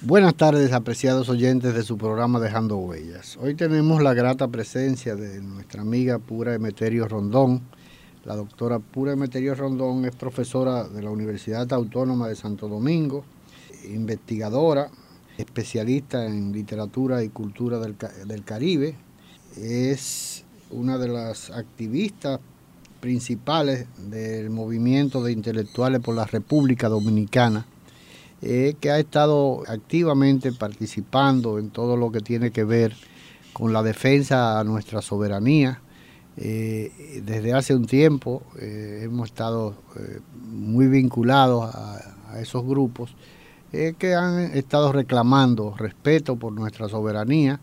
Buenas tardes, apreciados oyentes de su programa Dejando Huellas. Hoy tenemos la grata presencia de nuestra amiga Pura Emeterio Rondón. La doctora Pura Emeterio Rondón es profesora de la Universidad Autónoma de Santo Domingo, investigadora, especialista en literatura y cultura del, del Caribe. Es una de las activistas principales del movimiento de intelectuales por la República Dominicana eh, que ha estado activamente participando en todo lo que tiene que ver con la defensa a nuestra soberanía. Eh, desde hace un tiempo eh, hemos estado muy vinculados a, esos grupos que han estado reclamando respeto por nuestra soberanía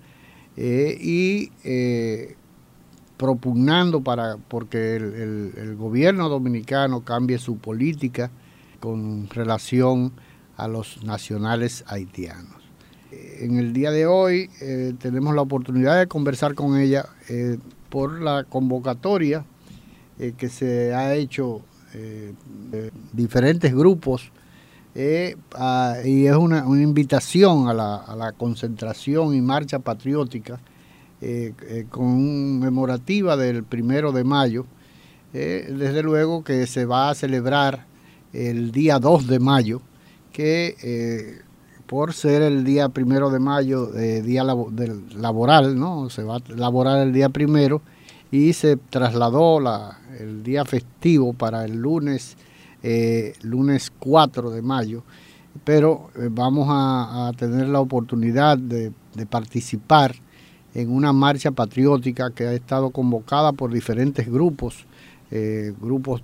y propugnando para porque el, gobierno dominicano cambie su política con relación a los nacionales haitianos. En el día de hoy eh, tenemos la oportunidad de conversar con ella eh, por la convocatoria eh, que se ha hecho de diferentes grupos y es una, invitación a la, concentración y marcha patriótica conmemorativa del primero de mayo, desde luego que se va a celebrar el día 2 de mayo, que eh, por ser el día primero de mayo, eh, día laboral, ¿no? Se va a laborar el día primero y se trasladó la, el día festivo para el lunes, eh, lunes 4 de mayo. Pero vamos a, tener la oportunidad de, participar en una marcha patriótica que ha estado convocada por diferentes grupos, grupos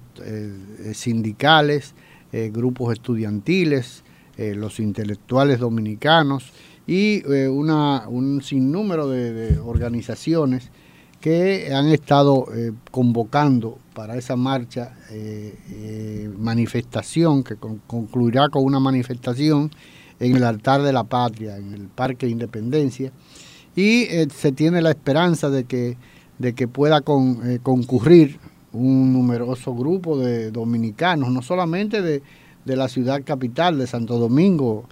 sindicales, eh, grupos estudiantiles, eh, los intelectuales dominicanos y eh, una, un sinnúmero de, organizaciones que han estado convocando para esa marcha, manifestación, que concluirá con una manifestación en el altar de la patria, en el Parque Independencia, y se tiene la esperanza de que, de que pueda concurrir un numeroso grupo de dominicanos, no solamente de, la ciudad capital de Santo Domingo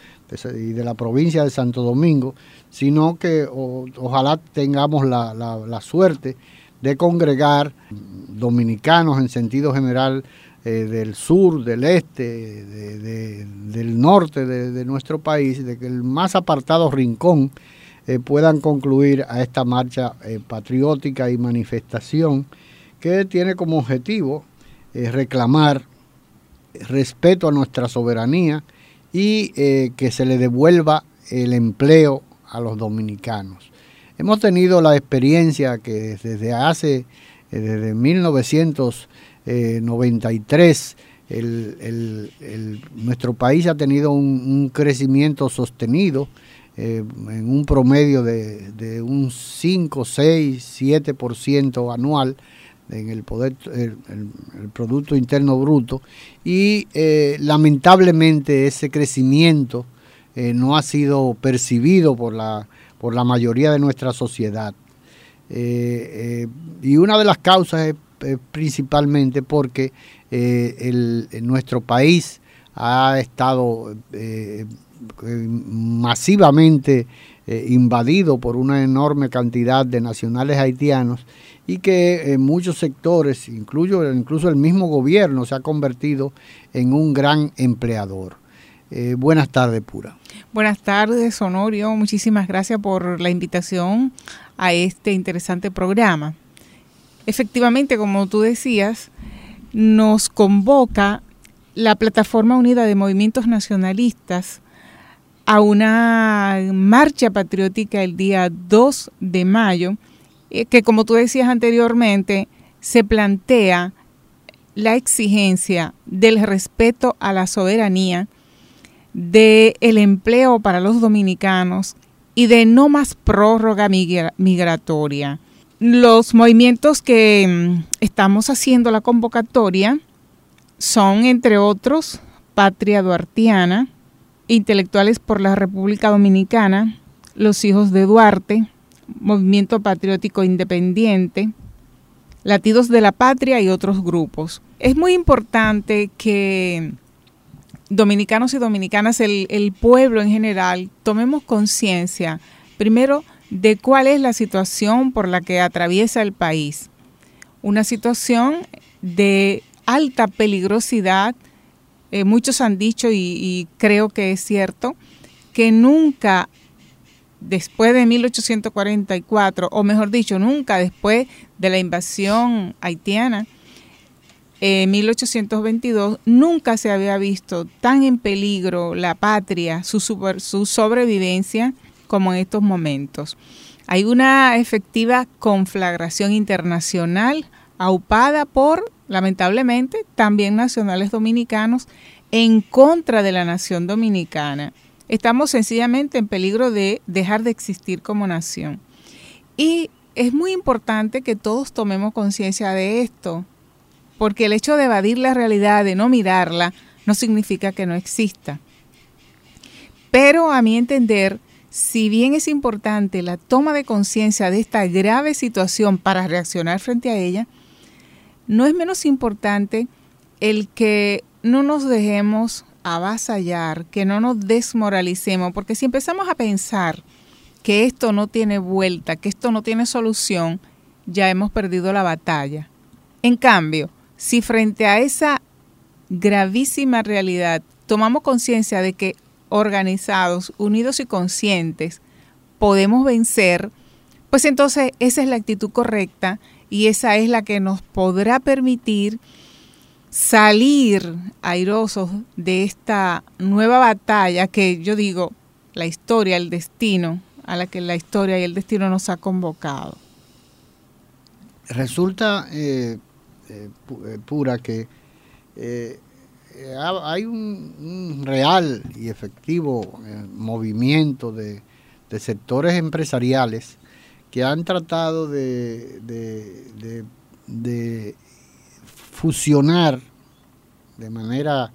y de la provincia de Santo Domingo, sino que ojalá tengamos la, suerte de congregar dominicanos en sentido general eh, del sur, del este, del norte de, nuestro país, de que el más apartado rincón eh, puedan concluir a esta marcha eh, patriótica y manifestación que tiene como objetivo eh, reclamar respeto a nuestra soberanía y eh, que se le devuelva el empleo a los dominicanos. Hemos tenido la experiencia que desde hace, eh, desde 1993, nuestro país ha tenido un, crecimiento sostenido en un promedio de, de un 5, 6, 7% anual en el poder el, producto interno bruto y eh, lamentablemente ese crecimiento eh, no ha sido percibido por la por la mayoría de nuestra sociedad. Eh, y una de las causas es, principalmente porque nuestro país ha estado masivamente invadido por una enorme cantidad de nacionales haitianos y que en muchos sectores, incluso, el mismo gobierno, se ha convertido en un gran empleador. Eh, buenas tardes, Pura. Buenas tardes, Honorio. Muchísimas gracias por la invitación a este interesante programa. Efectivamente, como tú decías, nos convoca la Plataforma Unida de Movimientos Nacionalistas a una marcha patriótica el día 2 de mayo, eh, que como tú decías anteriormente, se plantea la exigencia del respeto a la soberanía, del el empleo para los dominicanos y de no más prórroga migratoria. Los movimientos que mm, estamos haciendo la convocatoria son, entre otros, Patria Duartiana, Intelectuales por la República Dominicana, Los Hijos de Duarte, Movimiento Patriótico Independiente, Latidos de la Patria y otros grupos. Es muy importante que dominicanos y dominicanas, el, pueblo en general, tomemos conciencia, primero, de cuál es la situación por la que atraviesa el país. Una situación de alta peligrosidad. Eh, muchos han dicho, y, y creo que es cierto, que nunca después de 1844, o mejor dicho, nunca después de la invasión haitiana, en 1822, nunca se había visto tan en peligro la patria, su, su sobrevivencia, como en estos momentos. Hay una efectiva conflagración internacional aupada por, lamentablemente, también nacionales dominicanos en contra de la nación dominicana. Estamos sencillamente en peligro de dejar de existir como nación. Y es muy importante que todos tomemos conciencia de esto, porque el hecho de evadir la realidad, de no mirarla, no significa que no exista. Pero a mi entender, si bien es importante la toma de conciencia de esta grave situación para reaccionar frente a ella, no es menos importante el que no nos dejemos avasallar, que no nos desmoralicemos, porque si empezamos a pensar que esto no tiene vuelta, que esto no tiene solución, ya hemos perdido la batalla. En cambio, si frente a esa gravísima realidad tomamos conciencia de que organizados, unidos y conscientes podemos vencer, pues entonces esa es la actitud correcta y esa es la que nos podrá permitir salir airosos de esta nueva batalla que yo digo, la historia, el destino, a la que la historia y el destino nos ha convocado. Resulta eh, eh, eh, pura que hay un, real y efectivo movimiento de, sectores empresariales que han tratado de, de, fusionar de manera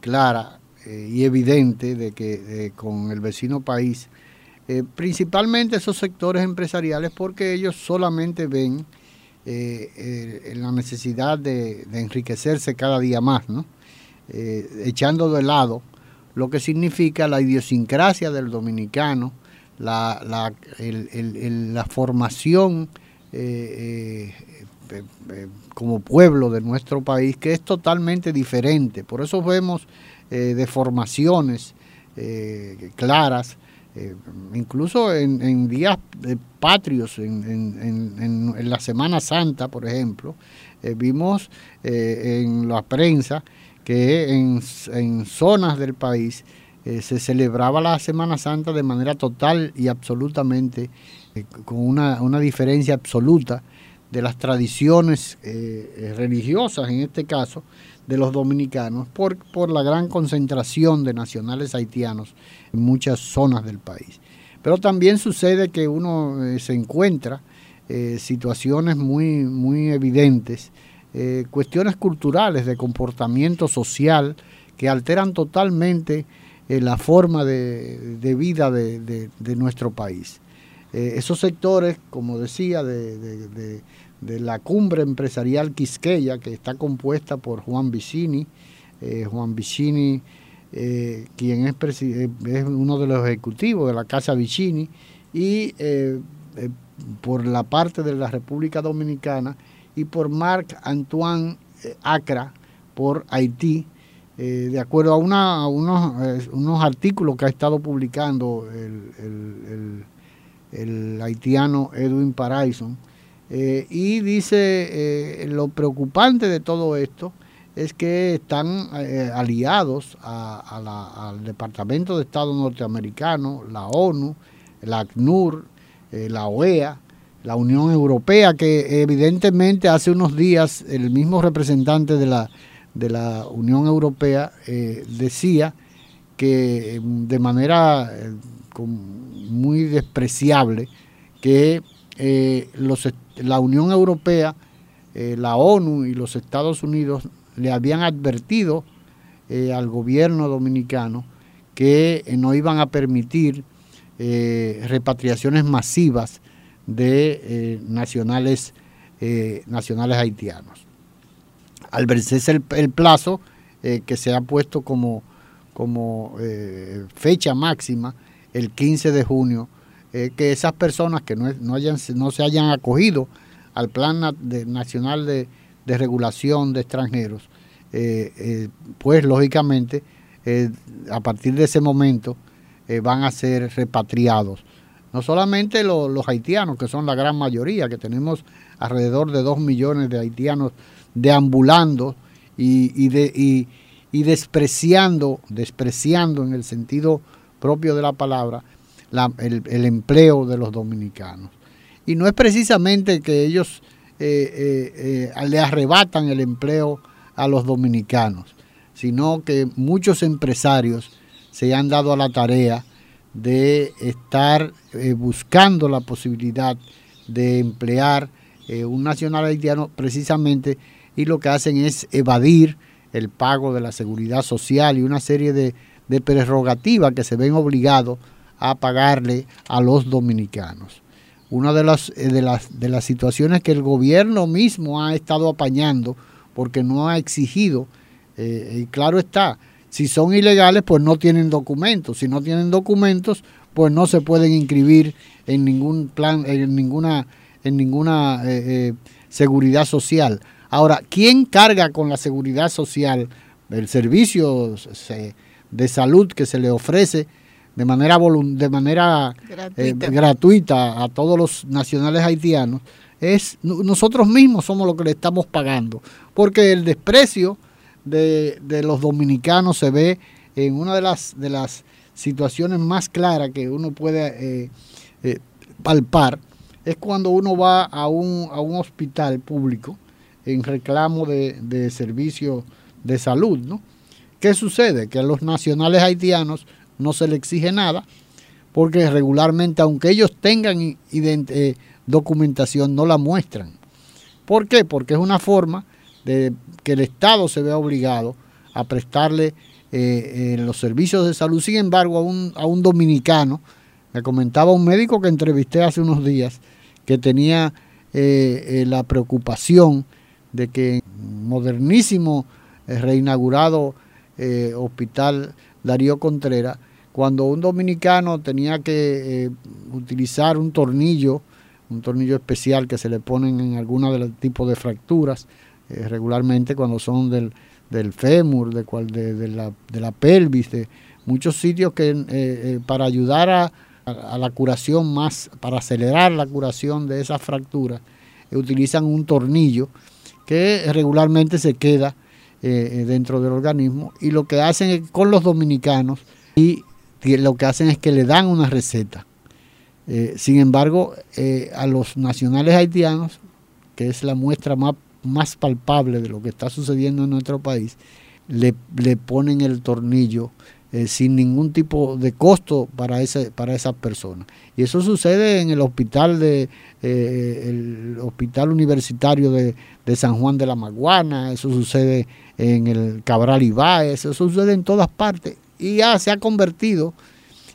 clara y evidente de que con el vecino país eh, principalmente esos sectores empresariales porque ellos solamente ven eh, eh, la necesidad de, enriquecerse cada día más, ¿no? echando de lado lo que significa la idiosincrasia del dominicano, la, la, la formación como pueblo de nuestro país, que es totalmente diferente. Por eso vemos deformaciones claras eh, incluso en, días patrios, en, la Semana Santa, por ejemplo, eh, vimos eh, en la prensa que en, zonas del país se celebraba la Semana Santa de manera total y absolutamente, con una, diferencia absoluta de las tradiciones religiosas, en este caso, de los dominicanos por, por la gran concentración de nacionales haitianos en muchas zonas del país. Pero también sucede que uno eh, se encuentra eh, situaciones muy, muy evidentes, eh, cuestiones culturales de comportamiento social que alteran totalmente la forma de, vida de, nuestro país. Esos sectores, como decía, de, de la cumbre empresarial Quisqueya, que está compuesta por Juan Vicini. Eh, Juan Vicini, eh, quien es, eh, es, uno de los ejecutivos de la Casa Vicini, y por la parte de la República Dominicana, y por Marc Antoine Acra, por Haití, de acuerdo a, una, unos, unos, artículos que ha estado publicando el haitiano Edwin Paraison, eh, y dice, eh, lo preocupante de todo esto es que están eh, aliados al Departamento de Estado norteamericano, la ONU, la ACNUR, la OEA, la Unión Europea, que evidentemente hace unos días el mismo representante de la, de la Unión Europea decía que de manera muy despreciable que los, la Unión Europea, la ONU y los Estados Unidos le habían advertido eh, al gobierno dominicano que eh, no iban a permitir eh, repatriaciones masivas de nacionales, nacionales haitianos. Al verse el, el plazo que se ha puesto como, como fecha máxima, el 15 de junio, que esas personas que no, no, hayan, no se hayan acogido al Plan Nacional de, regulación de extranjeros, eh, eh, pues lógicamente eh, a partir de ese momento van a ser repatriados. No solamente los haitianos, que son la gran mayoría, que tenemos alrededor de dos millones de haitianos deambulando y, de, y, despreciando, despreciando en el sentido propio de la palabra, el, empleo de los dominicanos. Y no es precisamente que ellos eh, eh, eh, le arrebatan el empleo a los dominicanos, sino que muchos empresarios se han dado a la tarea de estar buscando la posibilidad de emplear un nacional haitiano precisamente y lo que hacen es evadir el pago de la seguridad social y una serie de, de prerrogativas que se ven obligados a pagarle a los dominicanos una de las, eh, de las, de las situaciones que el gobierno mismo ha estado apañando porque no ha exigido, eh, y claro está, si son ilegales pues no tienen documentos, si no tienen documentos pues no se pueden inscribir en ningún plan, en ninguna, en ninguna eh, seguridad social. Ahora, ¿quién carga con la seguridad social? El servicio de salud que se le ofrece de manera, de manera eh, gratuita. a todos los nacionales haitianos, es nosotros mismos somos los que le estamos pagando, porque el desprecio de, los dominicanos se ve en una de las, de las situaciones más claras que uno puede eh, eh, palpar, es cuando uno va a un, a un hospital público en reclamo de, de servicio de salud, ¿no? ¿Qué sucede? Que a los nacionales haitianos no se le exige nada, porque regularmente, aunque ellos tengan eh, documentación, no la muestran. ¿Por qué? Porque es una forma de que el Estado se vea obligado a prestarle eh, eh, los servicios de salud. Sin embargo, a un, a un dominicano, me comentaba un médico que entrevisté hace unos días, que tenía la preocupación de que modernísimo reinaugurado hospital Darío Contreras cuando un dominicano tenía que eh, utilizar un tornillo, un tornillo especial que se le ponen en algunos de los tipos de fracturas, eh, regularmente cuando son del, del fémur, de, cual, de, la, de la pelvis, de muchos sitios que eh, para ayudar a, a, la curación más, para acelerar la curación de esas fracturas, utilizan un tornillo que regularmente se queda dentro del organismo y lo que hacen con los dominicanos y lo que hacen es que le dan una receta. Eh, sin embargo, eh, a los nacionales haitianos, que es la muestra más, palpable de lo que está sucediendo en nuestro país, le, le ponen el tornillo eh, sin ningún tipo de costo para ese para esas personas y eso sucede en el hospital de el hospital universitario de, de, San Juan de la Maguana eso sucede en el Cabral Ibáez eso sucede en todas partes y ya se ha convertido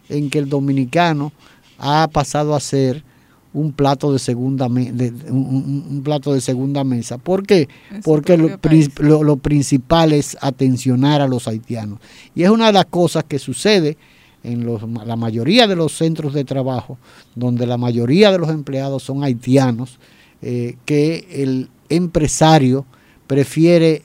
en que el dominicano ha pasado a ser un plato de segunda un, plato de segunda mesa. ¿Por qué? Porque lo, principal es atencionar a los haitianos. Y es una de las cosas que sucede en los, la mayoría de los centros de trabajo, donde la mayoría de los empleados son haitianos, eh, que el empresario prefiere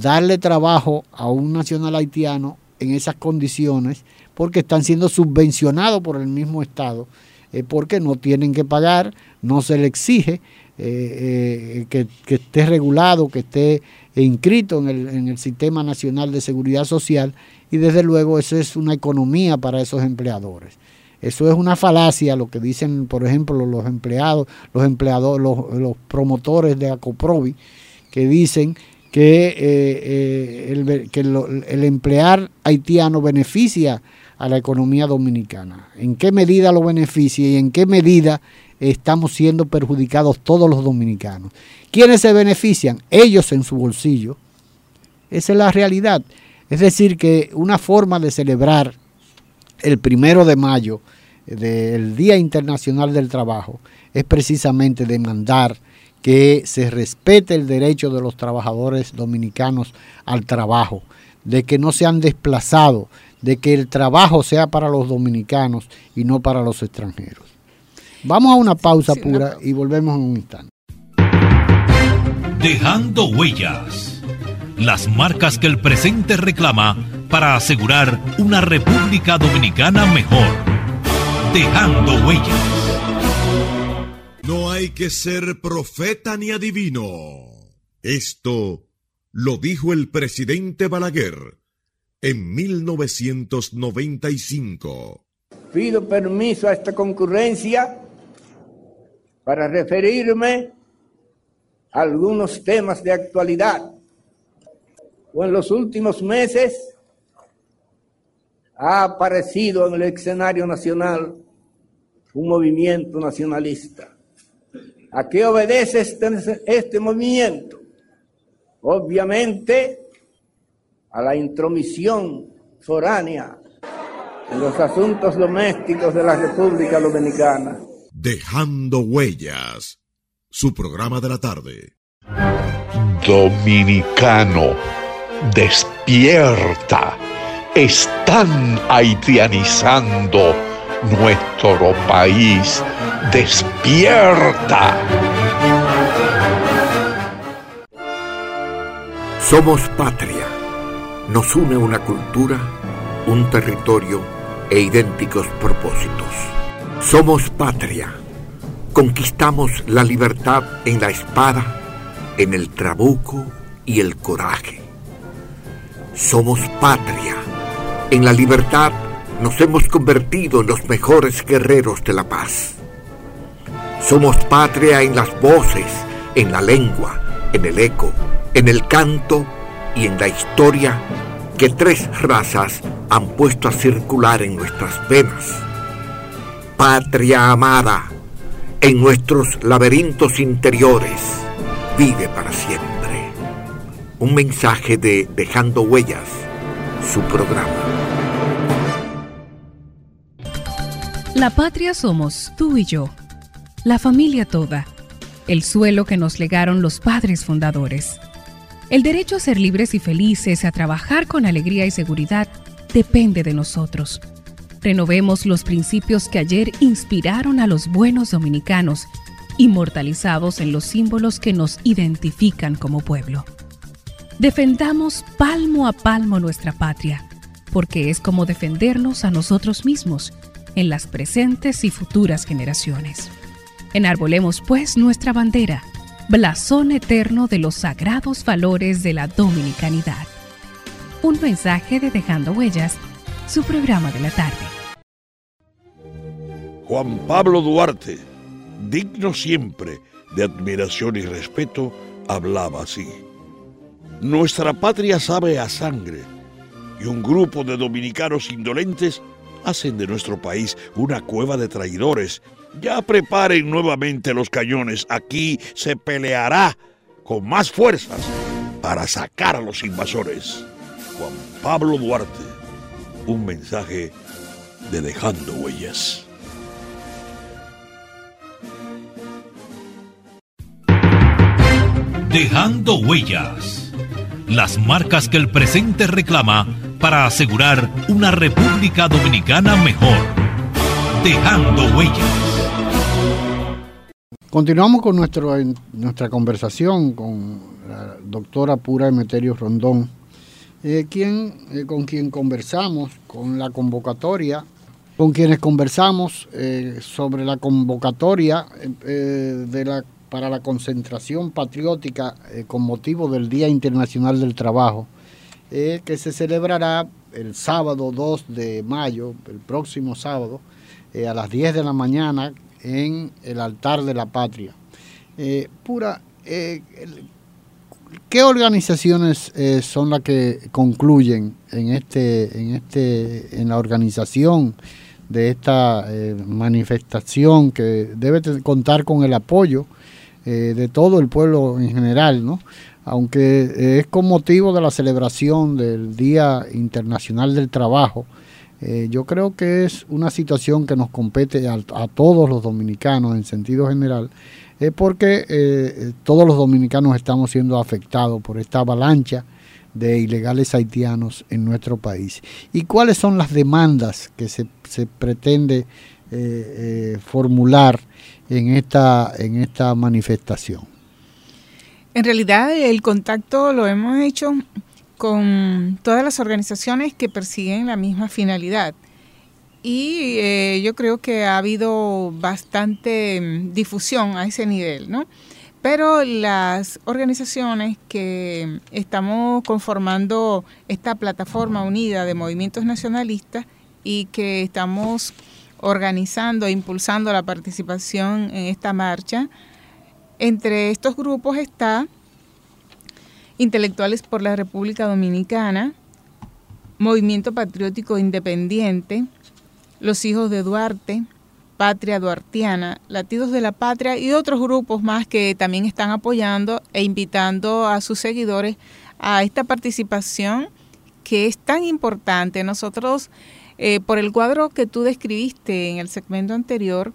darle trabajo a un nacional haitiano en esas condiciones porque están siendo subvencionados por el mismo Estado, eh, porque no tienen que pagar, no se le exige eh, eh, que, esté regulado, que esté inscritos en el, en el Sistema Nacional de Seguridad Social y desde luego eso es una economía para esos empleadores. Eso es una falacia lo que dicen, por ejemplo, los empleados, los empleados, los, promotores de Acoprovi, que dicen que, eh, eh, el, que el emplear haitiano beneficia a la economía dominicana. ¿En qué medida lo beneficia y en qué medida estamos siendo perjudicados todos los dominicanos? ¿Quiénes se benefician? Ellos en su bolsillo. Esa es la realidad. Es decir, que una forma de celebrar el primero de mayo del Día Internacional del Trabajo es precisamente demandar que se respete el derecho de los trabajadores dominicanos al trabajo, de que no sean desplazados, de que el trabajo sea para los dominicanos y no para los extranjeros. Vamos a una pausa pura y volvemos en un instante. Dejando huellas. Las marcas que el presente reclama para asegurar una República Dominicana mejor. Dejando huellas. Hay que ser profeta ni adivino. Esto lo dijo el presidente Balaguer en 1995. Pido permiso a esta concurrencia para referirme a algunos temas de actualidad. O en los últimos meses ha aparecido en el escenario nacional un movimiento nacionalista. ¿A qué obedece este, este movimiento? Obviamente a la intromisión foránea en los asuntos domésticos de la República Dominicana. Dejando huellas, su programa de la tarde. Dominicano, despierta. Están haitianizando nuestro país. Despierta. Somos patria nos une una cultura, un territorio e idénticos propósitos. Somos patria. Conquistamos la libertad en la espada, en el trabuco y el coraje. Somos patria. En la libertad nos hemos convertido en los mejores guerreros de la paz. Somos patria en las voces, en la lengua, en el eco, en el canto y en la historia que tres razas han puesto a circular en nuestras venas. Patria amada, en nuestros laberintos interiores, vive para siempre. Un mensaje de Dejando Huellas, su programa. La patria somos tú y yo, la familia toda, el suelo que nos legaron los padres fundadores el derecho a ser libres y felices, a trabajar con alegría y seguridad, depende de nosotros. Renovemos los principios que ayer inspiraron a los buenos dominicanos, inmortalizados en los símbolos que nos identifican como pueblo. Defendamos palmo a palmo nuestra patria, porque es como defendernos a nosotros mismos en las presentes y futuras generaciones. Enarbolemos pues nuestra bandera blasón eterno de los sagrados valores de la dominicanidad. Un mensaje de Dejando Huellas, su programa de la tarde. Juan Pablo Duarte, digno siempre de admiración y respeto, hablaba así. Nuestra patria sabe a sangre y un grupo de dominicanos indolentes hacen de nuestro país una cueva de traidores ya preparen nuevamente los cañones. Aquí se peleará con más fuerzas para sacar a los invasores. Juan Pablo Duarte, un mensaje de Dejando Huellas. Dejando Huellas. Las marcas que el presente reclama para asegurar una República Dominicana mejor. Dejando Huellas. Continuamos con nuestro, nuestra conversación con la doctora Pura Emeterio Rondón, eh, quien, eh, con quien conversamos con la convocatoria, con quienes conversamos eh, sobre la convocatoria de la, para la concentración patriótica con motivo del Día Internacional del Trabajo, que se celebrará el sábado 2 de mayo, el próximo sábado, a las 10 de la mañana en el altar de la patria. pura, ¿Qué organizaciones eh, son las que concluyen en este, en este, en la organización de esta eh, manifestación que debe contar con el apoyo eh, de todo el pueblo en general, ¿no? Aunque es con motivo de la celebración del Día Internacional del Trabajo, yo creo que es una situación que nos compete a todos los dominicanos en sentido general es porque eh, todos los dominicanos estamos siendo afectados por esta avalancha de ilegales haitianos en nuestro país. ¿Y cuáles son las demandas que se, pretende eh, eh, formular en esta, en esta manifestación? En realidad el contacto lo hemos hecho con todas las organizaciones que persiguen la misma finalidad y eh, yo creo que ha habido bastante mm, difusión a ese nivel, ¿no? Pero las organizaciones que estamos conformando esta plataforma unida de movimientos nacionalistas y que estamos organizando e impulsando la participación en esta marcha, entre estos grupos está Intelectuales por la República Dominicana, Movimiento Patriótico Independiente, los Hijos de Duarte, Patria Duartiana, Latidos de la Patria y otros grupos más que también están apoyando e invitando a sus seguidores a esta participación que es tan importante. Nosotros, eh, por el cuadro que tú describiste en el segmento anterior,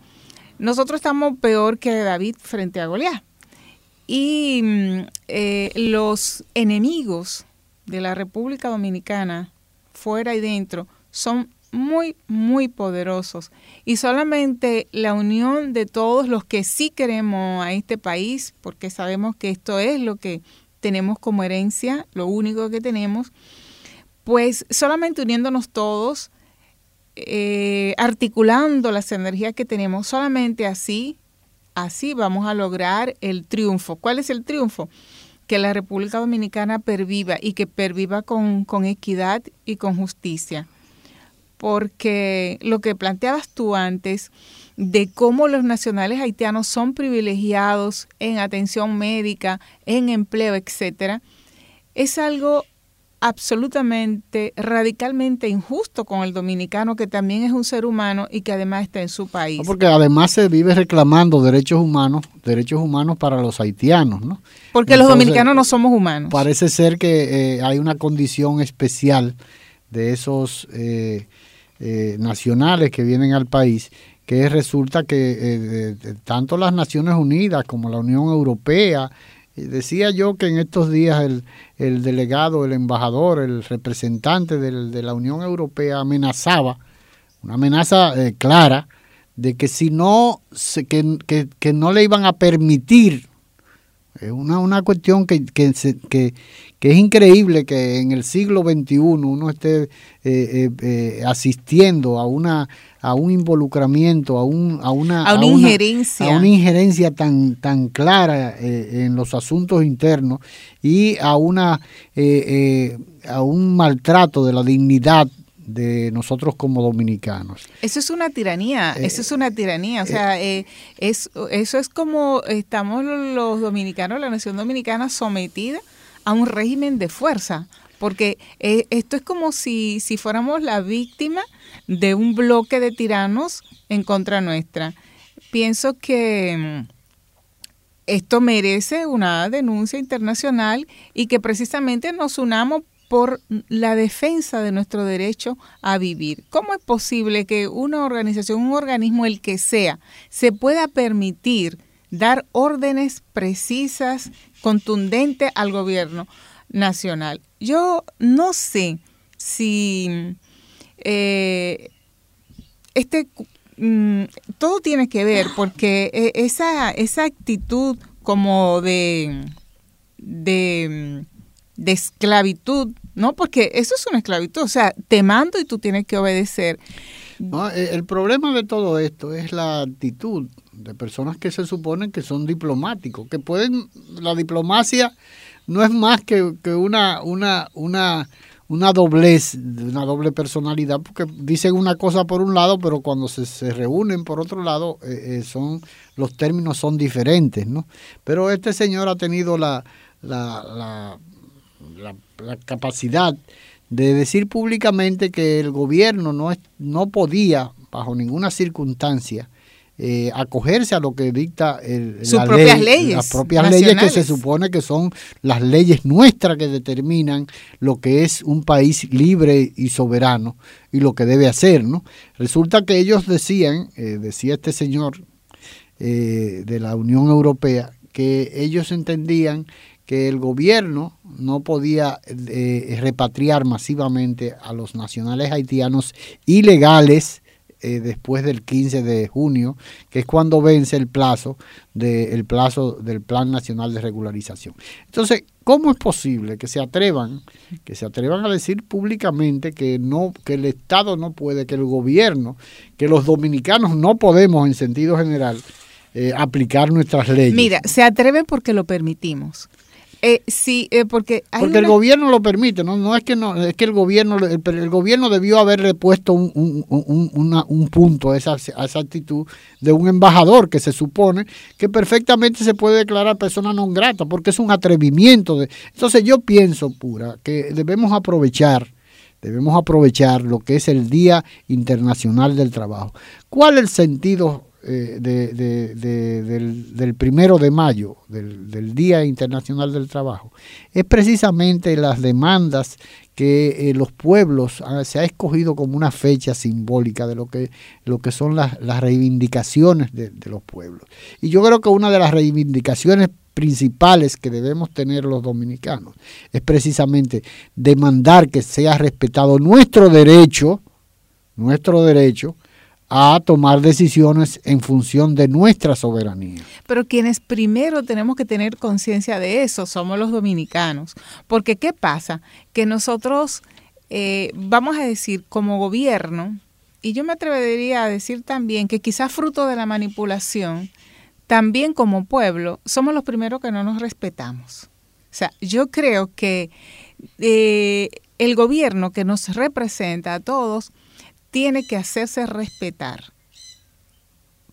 nosotros estamos peor que David frente a Goliat. Y mm, eh, los enemigos de la República Dominicana, fuera y dentro, son muy, muy poderosos. Y solamente la unión de todos los que sí queremos a este país, porque sabemos que esto es lo que tenemos como herencia, lo único que tenemos, pues solamente uniéndonos todos, eh, articulando las energías que tenemos, solamente así, así vamos a lograr el triunfo. ¿Cuál es el triunfo? Que la República Dominicana perviva y que perviva con, con equidad y con justicia porque lo que planteabas tú antes de cómo los nacionales haitianos son privilegiados en atención médica, en empleo, etcétera, es algo absolutamente, radicalmente injusto con el dominicano, que también es un ser humano y que además está en su país. porque además se vive reclamando derechos humanos, derechos humanos para los haitianos, ¿no? Porque los dominicanos no somos humanos. Parece ser que eh, hay una condición especial de esos eh, eh, nacionales que vienen al país, que resulta que tanto las Naciones Unidas como la Unión Europea, decía yo que en estos días el, el delegado, el embajador, el representante de la Unión Europea amenazaba, una amenaza eh, clara, de que si no, que, que, que, no le iban a permitir, es una, una cuestión que, que, que, que es increíble que en el siglo XXI uno esté eh, eh, eh, asistiendo a una a un involucramiento, a, un, a, una, a una injerencia. a una injerencia tan, tan clara en los asuntos internos y a, una, a un maltrato de la dignidad de nosotros como dominicanos. Eso es una tiranía, eso es una tiranía, o sea, es, eso es como estamos los dominicanos, la nación dominicana sometida a un régimen de fuerza, porque eh, esto es como si, si fuéramos la víctima de un bloque de tiranos en contra nuestra. Pienso que mm, esto merece una denuncia internacional y que precisamente nos unamos por la defensa de nuestro derecho a vivir. ¿Cómo es posible que una organización, un organismo, el que sea, se pueda permitir dar órdenes precisas, contundentes al gobierno nacional. Yo no sé si eh, este mm, todo tiene que ver porque eh, esa, esa actitud como de, de esclavitud, ¿no? Porque eso es una esclavitud, o sea, te mando y tú tienes que obedecer. el problema de todo esto es la actitud de personas que se suponen que son diplomáticos, que pueden, la diplomacia no es más que, una, una, una, una doblez, una doble personalidad, porque dicen una cosa por un lado, pero cuando se, reúnen por otro lado, eh, eh, son los términos son diferentes, ¿no? Pero este señor ha tenido la, la, la, la capacidad de decir públicamente que el gobierno no, no podía, bajo ninguna circunstancia, eh, acogerse a lo que dicta el, Sus propias leyes. Las propias leyes que se supone que son las leyes nuestras que determinan lo que es un país libre y soberano y lo que debe hacer. ¿no? Resulta que ellos decían, eh, decía este señor eh, de la Unión Europea, que ellos entendían que el gobierno no podía eh, repatriar masivamente a los nacionales haitianos ilegales eh, después del 15 de junio, que es cuando vence el plazo, de, plazo del Plan Nacional de Regularización. Entonces, ¿cómo es posible que se atrevan, que se atrevan a decir públicamente que no, que el Estado no puede, que el gobierno, que los dominicanos no podemos en sentido general eh, aplicar nuestras leyes? Mira, se atreven porque lo permitimos. Eh, sí, eh, porque porque el gobierno lo permite, no no es que no es que el gobierno el, gobierno debió haber repuesto un, un, punto a esa, a esa actitud de un embajador que se supone que perfectamente se puede declarar persona no grata porque es un atrevimiento de entonces yo pienso pura que debemos aprovechar debemos aprovechar lo que es el Día Internacional del Trabajo. ¿Cuál es el sentido eh, de, del, primero de mayo, del, Día Internacional del Trabajo, es precisamente las demandas que eh, los pueblos ah, se ha escogido como una fecha simbólica de lo que, lo que son las, las reivindicaciones de, los pueblos. Y yo creo que una de las reivindicaciones principales que debemos tener los dominicanos es precisamente demandar que sea respetado nuestro derecho, nuestro derecho a tomar decisiones en función de nuestra soberanía. Pero quienes primero tenemos que tener conciencia de eso somos los dominicanos. Porque ¿qué pasa? Que nosotros, eh, vamos a decir, como gobierno, y yo me atrevería a decir también que quizás fruto de la manipulación, también como pueblo, somos los primeros que no nos respetamos. O sea, yo creo que eh, el gobierno que nos representa a todos, tiene que hacerse respetar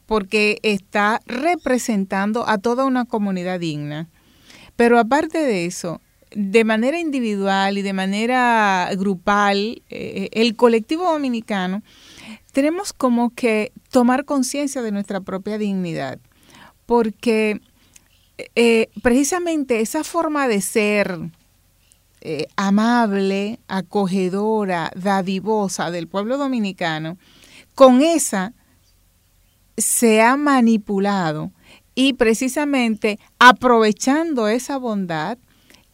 porque está representando a toda una comunidad digna. Pero aparte de eso, de manera individual y de manera grupal, eh, el colectivo dominicano, tenemos como que tomar conciencia de nuestra propia dignidad, porque eh, precisamente esa forma de ser, eh, amable, acogedora, dadivosa del pueblo dominicano, con esa se ha manipulado y precisamente aprovechando esa bondad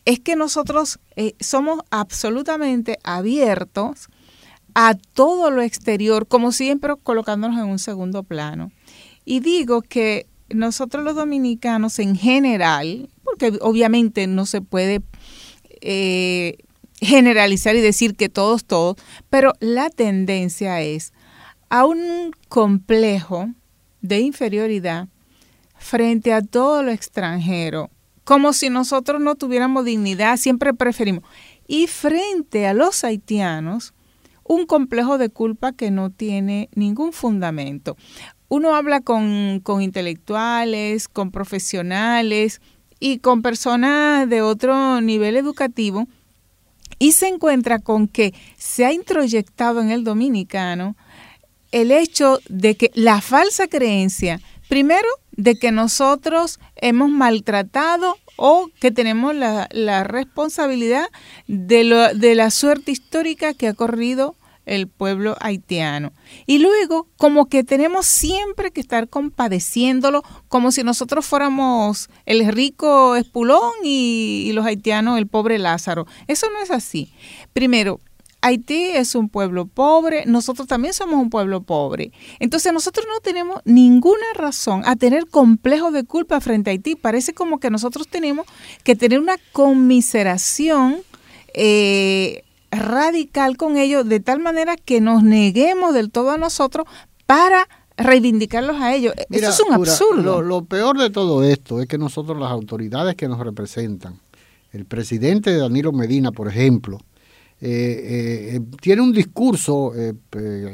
es que nosotros eh, somos absolutamente abiertos a todo lo exterior, como siempre colocándonos en un segundo plano. Y digo que nosotros los dominicanos en general, porque obviamente no se puede eh, generalizar y decir que todos, todos, pero la tendencia es a un complejo de inferioridad frente a todo lo extranjero, como si nosotros no tuviéramos dignidad, siempre preferimos. Y frente a los haitianos, un complejo de culpa que no tiene ningún fundamento. Uno habla con, con intelectuales, con profesionales, y con personas de otro nivel educativo y se encuentra con que se ha introyectado en el dominicano el hecho de que la falsa creencia, primero, de que nosotros hemos maltratado o que tenemos la, responsabilidad de, lo, de la suerte histórica que ha corrido el pueblo haitiano. Y luego, como que tenemos siempre que estar compadeciéndolo, como si nosotros fuéramos el rico Espulón y, los haitianos el pobre Lázaro. Eso no es así. Primero, Haití es un pueblo pobre, nosotros también somos un pueblo pobre. Entonces nosotros no tenemos ninguna razón a tener complejo de culpa frente a Haití. Parece como que nosotros tenemos que tener una conmiseración eh, radical con ellos de tal manera que nos neguemos del todo a nosotros para reivindicarlos a ellos. Eso es un absurdo. Lo, peor de todo esto es que nosotros, las autoridades que nos representan, el presidente Danilo Medina, por ejemplo, eh, eh, tiene un discurso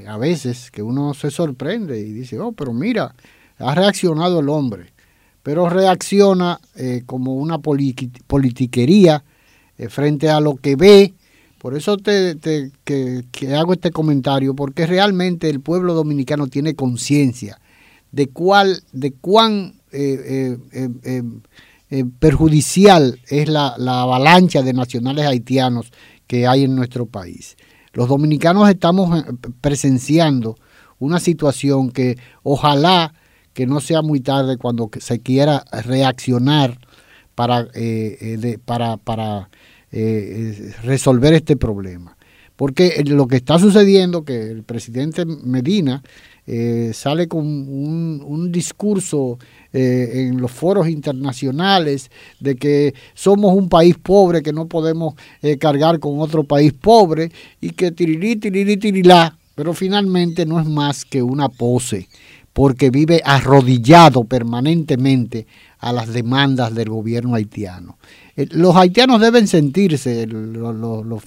a veces que uno se sorprende y dice, oh, pero mira, ha reaccionado el hombre, pero reacciona como una politiquería frente a lo que ve por eso te, que, hago este comentario, porque realmente el pueblo dominicano tiene conciencia de cuál, de cuán eh, eh, eh, perjudicial es la, la, avalancha de nacionales haitianos que hay en nuestro país. Los dominicanos estamos presenciando una situación que ojalá que no sea muy tarde cuando se quiera reaccionar para, para, para eh, resolver este problema. Porque lo que está sucediendo, que el presidente Medina eh, sale con un, discurso eh, en los foros internacionales de que somos un país pobre, que no podemos cargar con otro país pobre y que tirirí, tirirí, tirilá, pero finalmente no es más que una pose, porque vive arrodillado permanentemente a las demandas del gobierno haitiano. Eh, los haitianos deben sentirse, los,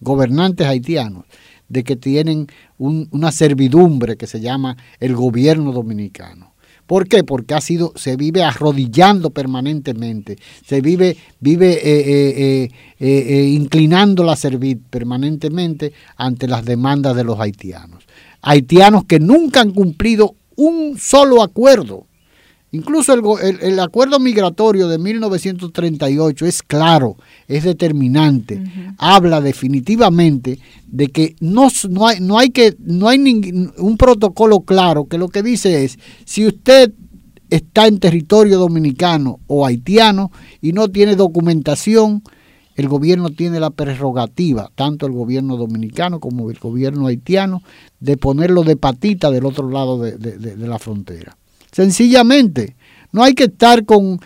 gobernantes haitianos, de que tienen una servidumbre que se llama el gobierno dominicano. ¿Por qué? Porque ha sido, se vive arrodillando permanentemente, se vive, vive eh, eh, inclinando la cerviz permanentemente ante las demandas de los haitianos. Haitianos que nunca han cumplido un solo acuerdo Incluso el, acuerdo migratorio de 1938 es claro, es determinante, habla definitivamente de que no, no, hay, no hay, que, no hay un protocolo claro que lo que dice es, si usted está en territorio dominicano o haitiano y no tiene documentación, el gobierno tiene la prerrogativa, tanto el gobierno dominicano como el gobierno haitiano, de ponerlo de patita del otro lado de la frontera. Sencillamente, no hay que estar con,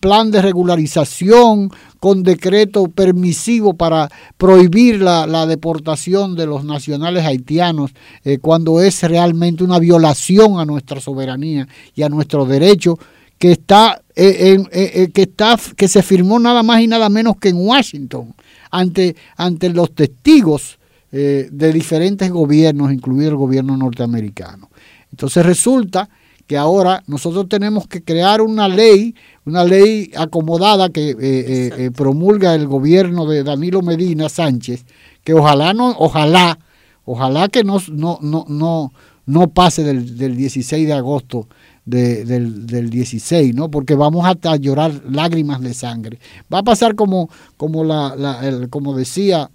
plan de regularización, con decreto permisivo para prohibir la, deportación de los nacionales haitianos eh, cuando es realmente una violación a nuestra soberanía y a nuestro derecho que está, eh, eh, que está que se firmó nada más y nada menos que en Washington ante, ante los testigos de diferentes gobiernos, incluido el gobierno norteamericano. Entonces resulta que ahora nosotros tenemos que crear una ley, una ley acomodada que eh, eh, eh, promulga el gobierno de Danilo Medina Sánchez, que ojalá no, ojalá, ojalá que no, no, no, no, pase del, 16 de agosto del, 16, ¿no? Porque vamos a llorar lágrimas de sangre. Va a pasar como, como, la, como decía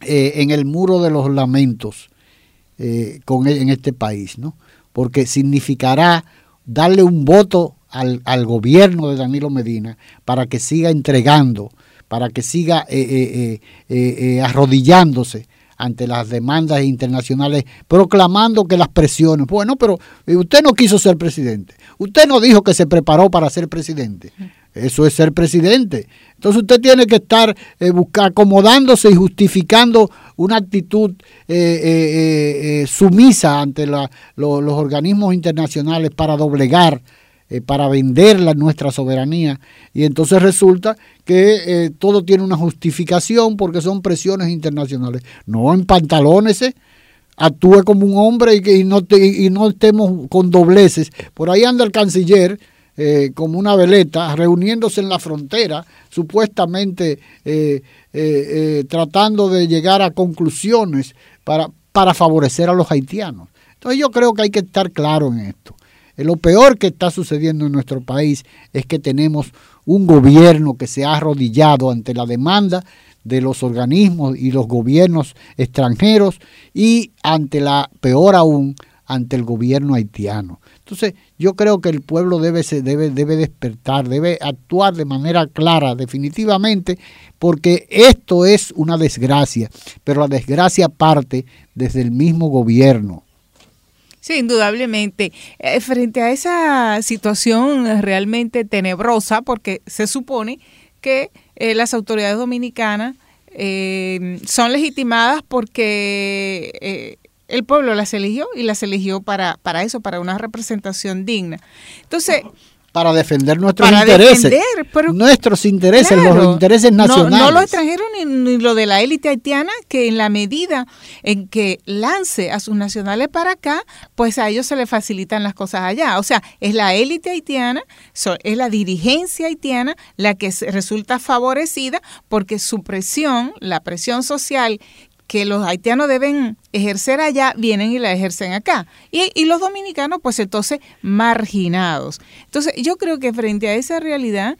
en el muro de los lamentos con, en este país, ¿no? Porque significará darle un voto al, gobierno de Danilo Medina para que siga entregando, para que siga eh, eh, eh, arrodillándose ante las demandas internacionales, proclamando que las presiones, bueno, pero usted no quiso ser presidente, usted no dijo que se preparó para ser presidente. Eso es ser presidente. Entonces usted tiene que estar eh, acomodándose y justificando una actitud eh, eh, sumisa ante los organismos internacionales para doblegar, para vender nuestra soberanía. Y entonces resulta que todo tiene una justificación porque son presiones internacionales. No en pantalones actúe como un hombre y, que, no, y no estemos con dobleces. Por ahí anda el canciller eh, como una veleta, reuniéndose en la frontera, supuestamente eh, eh, tratando de llegar a conclusiones para, para favorecer a los haitianos. Entonces yo creo que hay que estar claro en esto. Lo peor que está sucediendo en nuestro país es que tenemos un gobierno que se ha arrodillado ante la demanda de los organismos y los gobiernos extranjeros y ante la, peor aún, ante el gobierno haitiano. Entonces, yo creo que el pueblo debe, debe, debe despertar, debe actuar de manera clara, definitivamente, porque esto es una desgracia, pero la desgracia parte desde el mismo gobierno. Sí, indudablemente. Eh, frente a esa situación realmente tenebrosa, porque se supone que eh, las autoridades dominicanas eh, son legitimadas porque el pueblo las eligió y las eligió para, para eso, para una representación digna. Entonces, para defender nuestros intereses. nuestros intereses, los intereses nacionales. No, lo extranjero ni, ni, lo de la élite haitiana, que en la medida en que lance a sus nacionales para acá, pues a ellos se les facilitan las cosas allá. O sea, es la élite haitiana, es la dirigencia haitiana la que resulta favorecida porque su presión, la presión social que los haitianos deben ejercer allá, vienen y la ejercen acá. Y, los dominicanos, pues entonces, marginados. Entonces, yo creo que frente a esa realidad,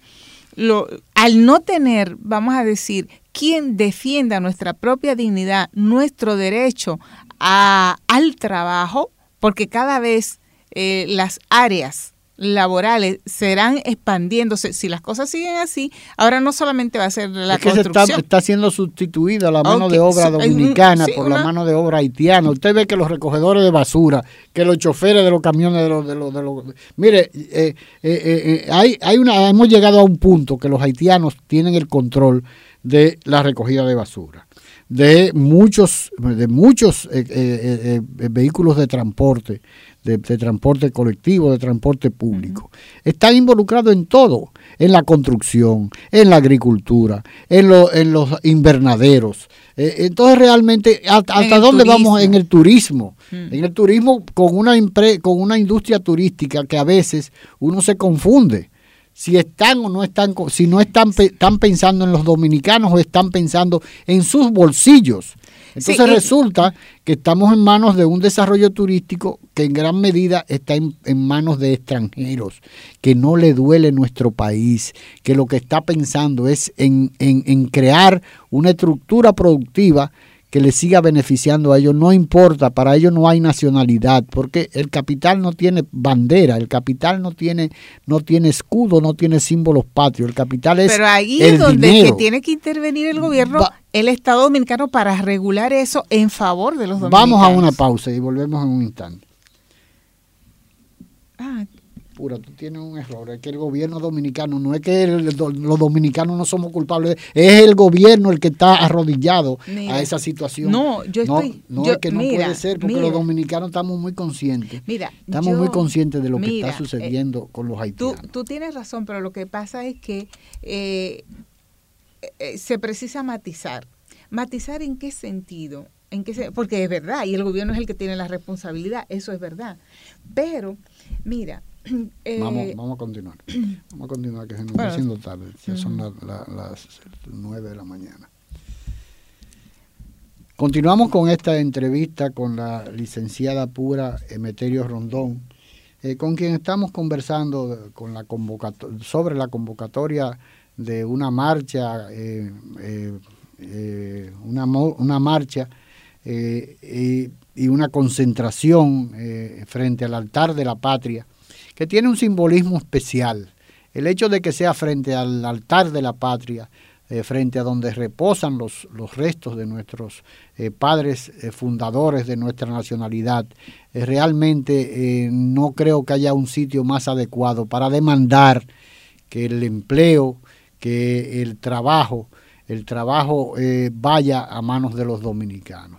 lo, al no tener, vamos a decir, quien defienda nuestra propia dignidad, nuestro derecho a, al trabajo, porque cada vez eh, las áreas laborales serán expandiéndose. Si las cosas siguen así, ahora no solamente va a ser la es que está, está, siendo sustituida la mano de obra dominicana por la mano de obra haitiana. Usted ve que los recogedores de basura, que los choferes de los camiones de los... De los, de los mire, eh, eh, eh, hay, hay una, hemos llegado a un punto que los haitianos tienen el control de la recogida de basura de muchos de muchos vehículos de transporte de, transporte colectivo, de transporte público. Están involucrados en todo, en la construcción, en la agricultura, en, en los invernaderos. Eh, entonces realmente, ¿hasta, dónde vamos en el turismo? En el turismo con una, con una industria turística que a veces uno se confunde si están o no están, si no están, están pensando en los dominicanos o están pensando en sus bolsillos. Entonces resulta que estamos en manos de un desarrollo turístico que en gran medida está en, manos de extranjeros, que no le duele nuestro país, que lo que está pensando es en, en crear una estructura productiva que les siga beneficiando a ellos, no importa, para ellos no hay nacionalidad, porque el capital no tiene bandera, el capital no tiene, no tiene escudo, no tiene símbolos patrios, el capital es Pero ahí es donde tiene que intervenir el gobierno, el Estado Dominicano, para regular eso en favor de los dominicanos. Vamos a una pausa y volvemos en un instante. Ah, tú tienes un error. Es que el gobierno dominicano, no es que los dominicanos no somos culpables, es el gobierno el que está arrodillado a esa situación. No, yo estoy. No, es que no puede ser, porque los dominicanos estamos muy conscientes. Mira, estamos muy conscientes de lo que está sucediendo con los haitianos. Tú, tú, tienes razón, pero lo que pasa es que eh, eh, se precisa matizar. ¿Matizar en qué sentido? ¿En qué porque es verdad, y el gobierno es el que tiene la responsabilidad, eso es verdad. Pero, mira, eh, vamos, vamos a continuar. Vamos a continuar, que se nos está haciendo tarde. Ya son las nueve de la mañana. Continuamos con esta entrevista con la licenciada pura Emeterio Rondón, eh, con quien estamos conversando con la sobre la convocatoria de una marcha, eh, una, una, marcha y una concentración frente al altar de la patria que tiene un simbolismo especial. El hecho de que sea frente al altar de la patria, eh, frente a donde reposan los, los restos de nuestros eh, padres eh, fundadores de nuestra nacionalidad, realmente no creo que haya un sitio más adecuado para demandar que el empleo, que el trabajo, el trabajo vaya a manos de los dominicanos.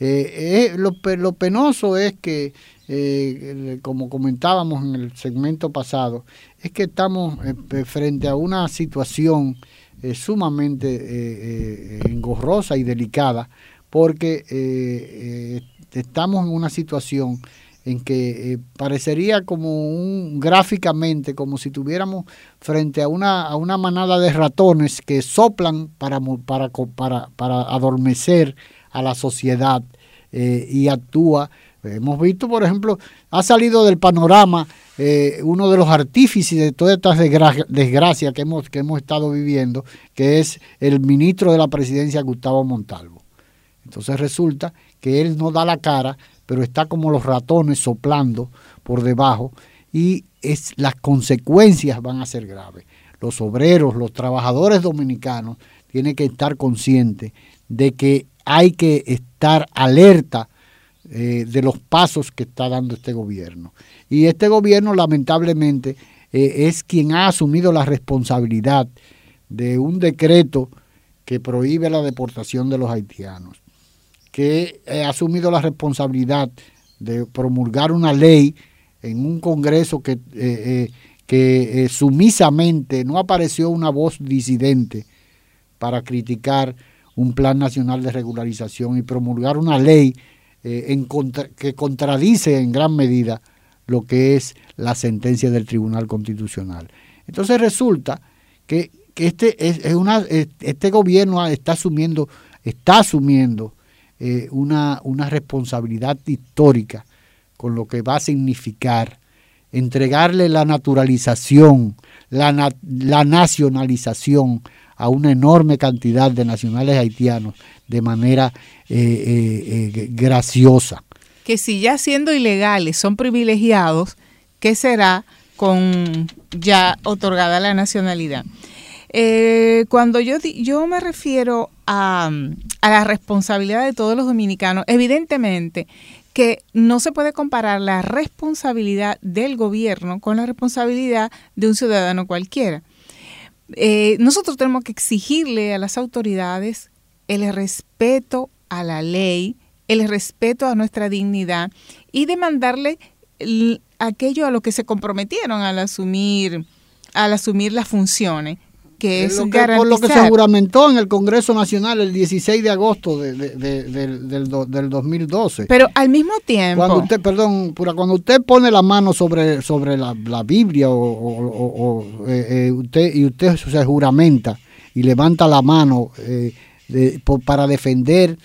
lo, lo penoso es que eh, como comentábamos en el segmento pasado, es que estamos eh, frente a una situación eh, sumamente engorrosa y delicada, porque estamos en una situación en que parecería como un gráficamente como si tuviéramos frente a una, a una manada de ratones que soplan para, para, para, para adormecer a la sociedad y actúa Hemos visto, por ejemplo, ha salido del panorama eh, uno de los artífices de todas estas desgracias que hemos, que hemos estado viviendo, que es el ministro de la presidencia, Gustavo Montalvo. Entonces resulta que él no da la cara, pero está como los ratones soplando por debajo y es, las consecuencias van a ser graves. Los obreros, los trabajadores dominicanos tienen que estar conscientes de que hay que estar alerta eh, de los pasos que está dando este gobierno. Y este gobierno lamentablemente eh, es quien ha asumido la responsabilidad de un decreto que prohíbe la deportación de los haitianos, que ha asumido la responsabilidad de promulgar una ley en un Congreso que, que sumisamente no apareció una voz disidente para criticar un plan nacional de regularización y promulgar una ley en que contradice en gran medida lo que es la sentencia del Tribunal Constitucional. Entonces resulta que, este, es, una, este gobierno está asumiendo, está asumiendo eh, una, una responsabilidad histórica con lo que va a significar entregarle la naturalización, la, la, nacionalización a una enorme cantidad de nacionales haitianos de manera eh, eh, graciosa que si ya siendo ilegales son privilegiados, ¿qué será con ya otorgada la nacionalidad? Eh, cuando yo, yo me refiero a, a la responsabilidad de todos los dominicanos, evidentemente que no se puede comparar la responsabilidad del gobierno con la responsabilidad de un ciudadano cualquiera. Eh, nosotros tenemos que exigirle a las autoridades el respeto a la ley, el respeto a nuestra dignidad y demandarle aquello a lo que se comprometieron al asumir, al asumir las funciones que es, lo por lo que se juramentó en el Congreso Nacional el 16 de agosto de, del, del, 2012. Pero al mismo tiempo... Cuando usted, perdón, pura, cuando usted pone la mano sobre, sobre la, la Biblia o, eh, eh, usted, y usted se juramenta y levanta la mano eh, para defender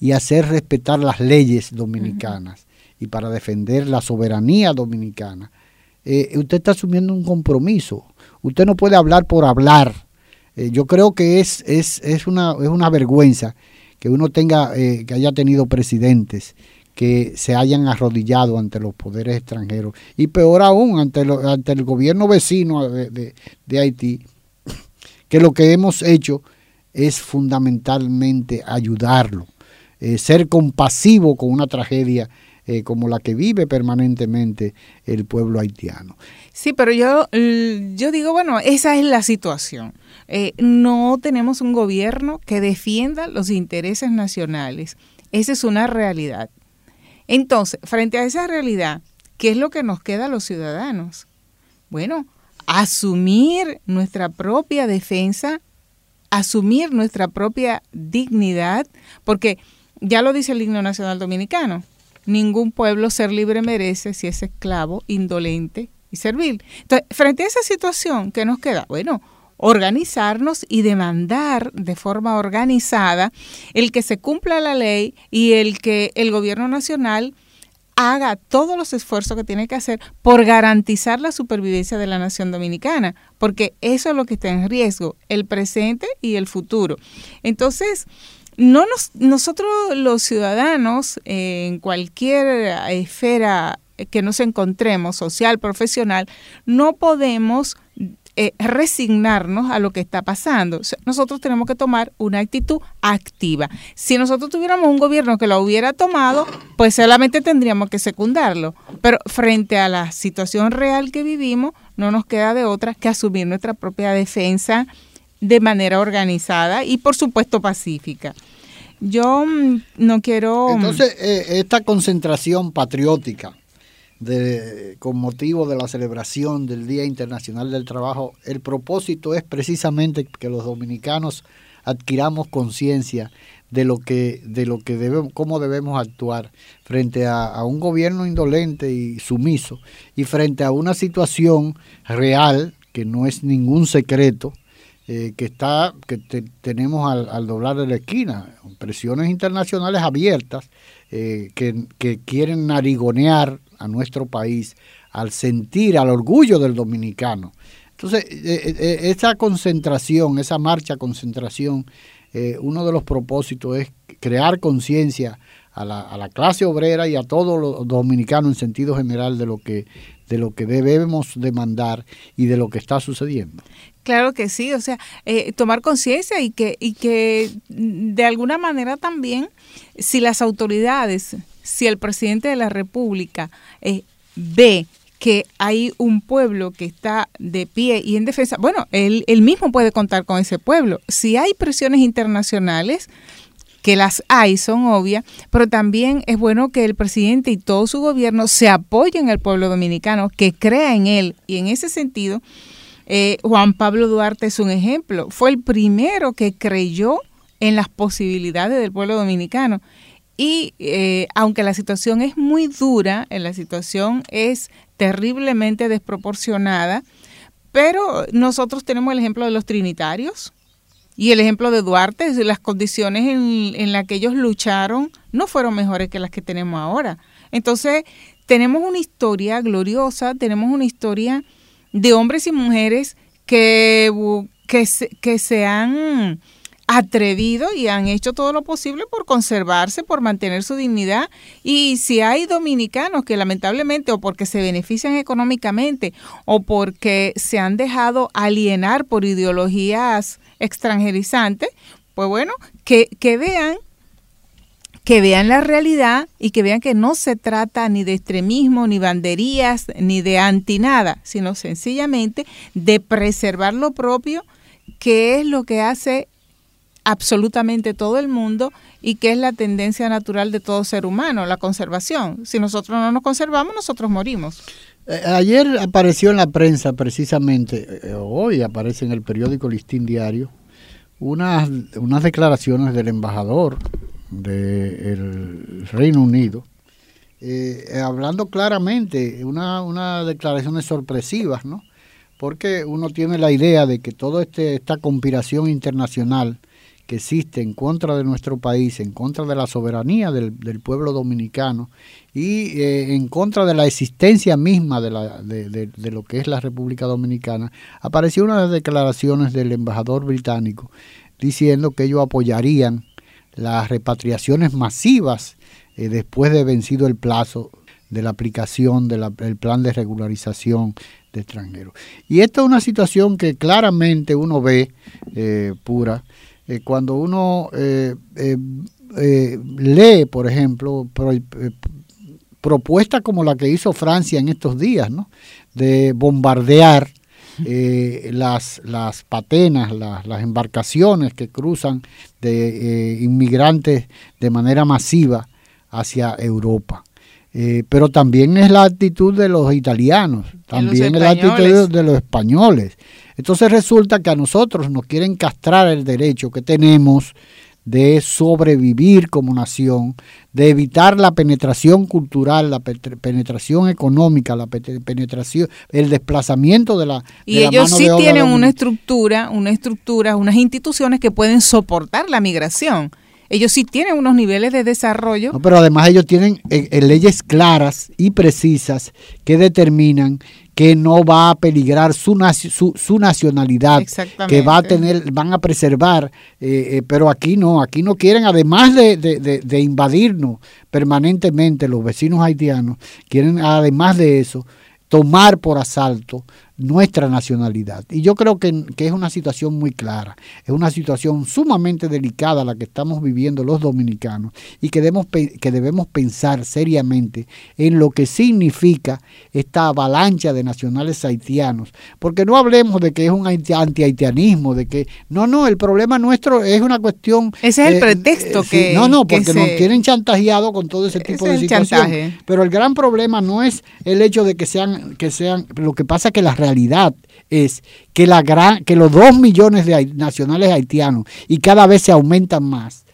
y hacer respetar las leyes dominicanas y para defender la soberanía dominicana, eh, usted está asumiendo un compromiso. Usted no puede hablar por hablar. Eh, yo creo que es, es, es, una, es una vergüenza que uno tenga, eh, que haya tenido presidentes que se hayan arrodillado ante los poderes extranjeros y peor aún ante, ante el gobierno vecino de, de Haití, que lo que hemos hecho es fundamentalmente ayudarlo eh, ser compasivo con una tragedia como la que vive permanentemente el pueblo haitiano. Sí, pero yo, yo digo, bueno, esa es la situación. Eh, no tenemos un gobierno que defienda los intereses nacionales. Esa es una realidad. Entonces, frente a esa realidad, ¿qué es lo que nos queda a los ciudadanos? Bueno, asumir nuestra propia defensa, asumir nuestra propia dignidad, porque ya lo dice el himno nacional dominicano. Ningún pueblo ser libre merece si es esclavo, indolente y servil. Entonces, frente a esa situación, ¿qué nos queda? Bueno, organizarnos y demandar de forma organizada el que se cumpla la ley y el que el gobierno nacional haga todos los esfuerzos que tiene que hacer por garantizar la supervivencia de la nación dominicana, porque eso es lo que está en riesgo, el presente y el futuro. Entonces, no nos, nosotros los ciudadanos, eh, en cualquier esfera que nos encontremos, social, profesional, no podemos eh, resignarnos a lo que está pasando. nosotros tenemos que tomar una actitud activa. Si nosotros tuviéramos un gobierno que lo hubiera tomado, pues solamente tendríamos que secundarlo. Pero frente a la situación real que vivimos, no nos queda de otra que asumir nuestra propia defensa de manera organizada y por supuesto pacífica. Yo mm, no quiero... Mm, Entonces, eh, esta concentración patriótica de, con motivo de la celebración del Día Internacional del Trabajo, el propósito es precisamente que los dominicanos adquiramos conciencia de lo que de lo que debemos cómo debemos actuar frente a, un gobierno indolente y sumiso y frente a una situación real que no es ningún secreto eh, que está que tenemos al, doblar de la esquina, presiones internacionales abiertas eh, que, quieren narigonear a nuestro país al sentir, al orgullo del dominicano. Entonces, eh, esa concentración, esa marcha concentración, uno de los propósitos es crear conciencia a la, a la, clase obrera y a todos los dominicanos en sentido general de lo que de lo que debemos demandar y de lo que está sucediendo. Claro que sí, o sea, eh, tomar conciencia y que, y que de alguna manera también, si las autoridades, si el presidente de la República eh, ve que hay un pueblo que está de pie y en defensa, bueno, él, mismo puede contar con ese pueblo. Si hay presiones internacionales, que las hay, son obvias, pero también es bueno que el presidente y todo su gobierno se apoyen al pueblo dominicano, que crea en él. Y en ese sentido, eh, Juan Pablo Duarte es un ejemplo. Fue el primero que creyó en las posibilidades del pueblo dominicano. Y eh, aunque la situación es muy dura, la situación es terriblemente desproporcionada, pero nosotros tenemos el ejemplo de los trinitarios y el ejemplo de Duarte, las condiciones en, en las que ellos lucharon no fueron mejores que las que tenemos ahora. Entonces, tenemos una historia gloriosa, tenemos una historia de hombres y mujeres que, que, que se han atrevido y han hecho todo lo posible por conservarse, por mantener su dignidad. Y si hay dominicanos que lamentablemente o porque se benefician económicamente o porque se han dejado alienar por ideologías extranjerizantes, pues bueno, que, que vean que vean la realidad y que vean que no se trata ni de extremismo, ni banderías, ni de anti nada, sino sencillamente de preservar lo propio, que es lo que hace absolutamente todo el mundo y que es la tendencia natural de todo ser humano, la conservación. Si nosotros no nos conservamos, nosotros morimos. Eh, ayer apareció en la prensa precisamente, eh, hoy aparece en el periódico Listín Diario, unas, unas declaraciones del embajador del Reino Unido, eh, hablando claramente, una, unas declaraciones sorpresivas, ¿no? Porque uno tiene la idea de que toda este, esta conspiración internacional que existe en contra de nuestro país, en contra de la soberanía del, pueblo dominicano y eh, en contra de la existencia misma de, de, lo que es la República Dominicana, apareció unas declaraciones del embajador británico diciendo que ellos apoyarían las repatriaciones masivas eh, después de vencido el plazo de la aplicación del plan de regularización de extranjeros. Y esta es una situación que claramente uno ve eh, pura eh, cuando uno eh, eh, lee, por ejemplo, propuestas como la que hizo Francia en estos días, ¿no? de bombardear las, las patenas, las, las, embarcaciones que cruzan de inmigrantes de manera masiva hacia Europa. pero también es la actitud de los italianos, también es la actitud de los españoles. Entonces resulta que a nosotros nos quieren castrar el derecho que tenemos de sobrevivir como nación, de evitar la penetración cultural, la penetración económica, la penetración, el desplazamiento de la y ellos sí tienen una estructura, una estructura, unas instituciones que pueden soportar la migración. Ellos sí tienen unos niveles de desarrollo. pero además ellos tienen eh, eh, leyes claras y precisas que determinan que no va a peligrar su, su, nacionalidad, que va a tener, van a preservar, eh, eh, pero aquí no, aquí no quieren, además de, de invadirnos permanentemente los vecinos haitianos, quieren además de eso tomar por asalto nuestra nacionalidad. Y yo creo que, es una situación muy clara, es una situación sumamente delicada la que estamos viviendo los dominicanos y que debemos, que debemos pensar seriamente en lo que significa esta avalancha de nacionales haitianos, porque no hablemos de que es un anti-haitianismo, de que no, no, el problema nuestro es una cuestión... Ese es el eh, pretexto eh, que... no, no, porque nos tienen chantajeado con todo ese tipo de situaciones. Pero el gran problema no es el hecho de que sean, que sean, lo que pasa es que las realidad es que, la gran, que los dos millones de nacionales haitianos y cada vez se aumentan más,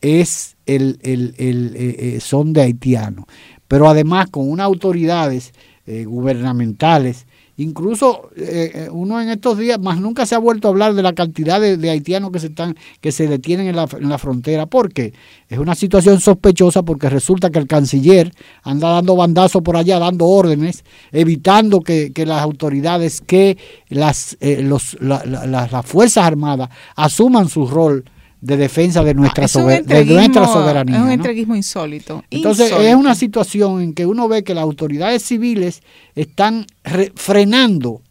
es el, el, el eh, eh, son de haitianos. Pero además con unas autoridades eh, gubernamentales Incluso eh, eh, uno en estos días, más nunca se ha vuelto a hablar de la cantidad de, haitianos que se están, que se detienen en la, en la frontera. ¿Por qué? Es una situación sospechosa porque resulta que el canciller anda dando bandazos por allá, dando órdenes, evitando que, las autoridades, que las, eh, los, las Fuerzas Armadas asuman su rol de defensa de nuestra, de nuestra soberanía. Es un entreguismo insólito. Entonces es una situación en que uno ve que las autoridades civiles están frenando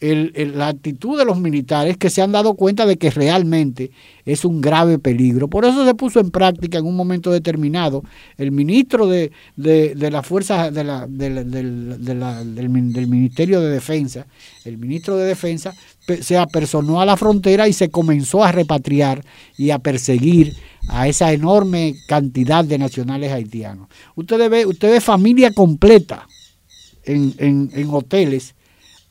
la actitud de los militares que se han dado cuenta de que realmente es un grave peligro. Por eso se puso en práctica en un momento determinado el ministro de, de, de la Fuerza de del, del, Ministerio de Defensa, el ministro de Defensa se apersonó a la frontera y se comenzó a repatriar y a perseguir a esa enorme cantidad de nacionales haitianos. Usted ve, usted ve familia completa en, en hoteles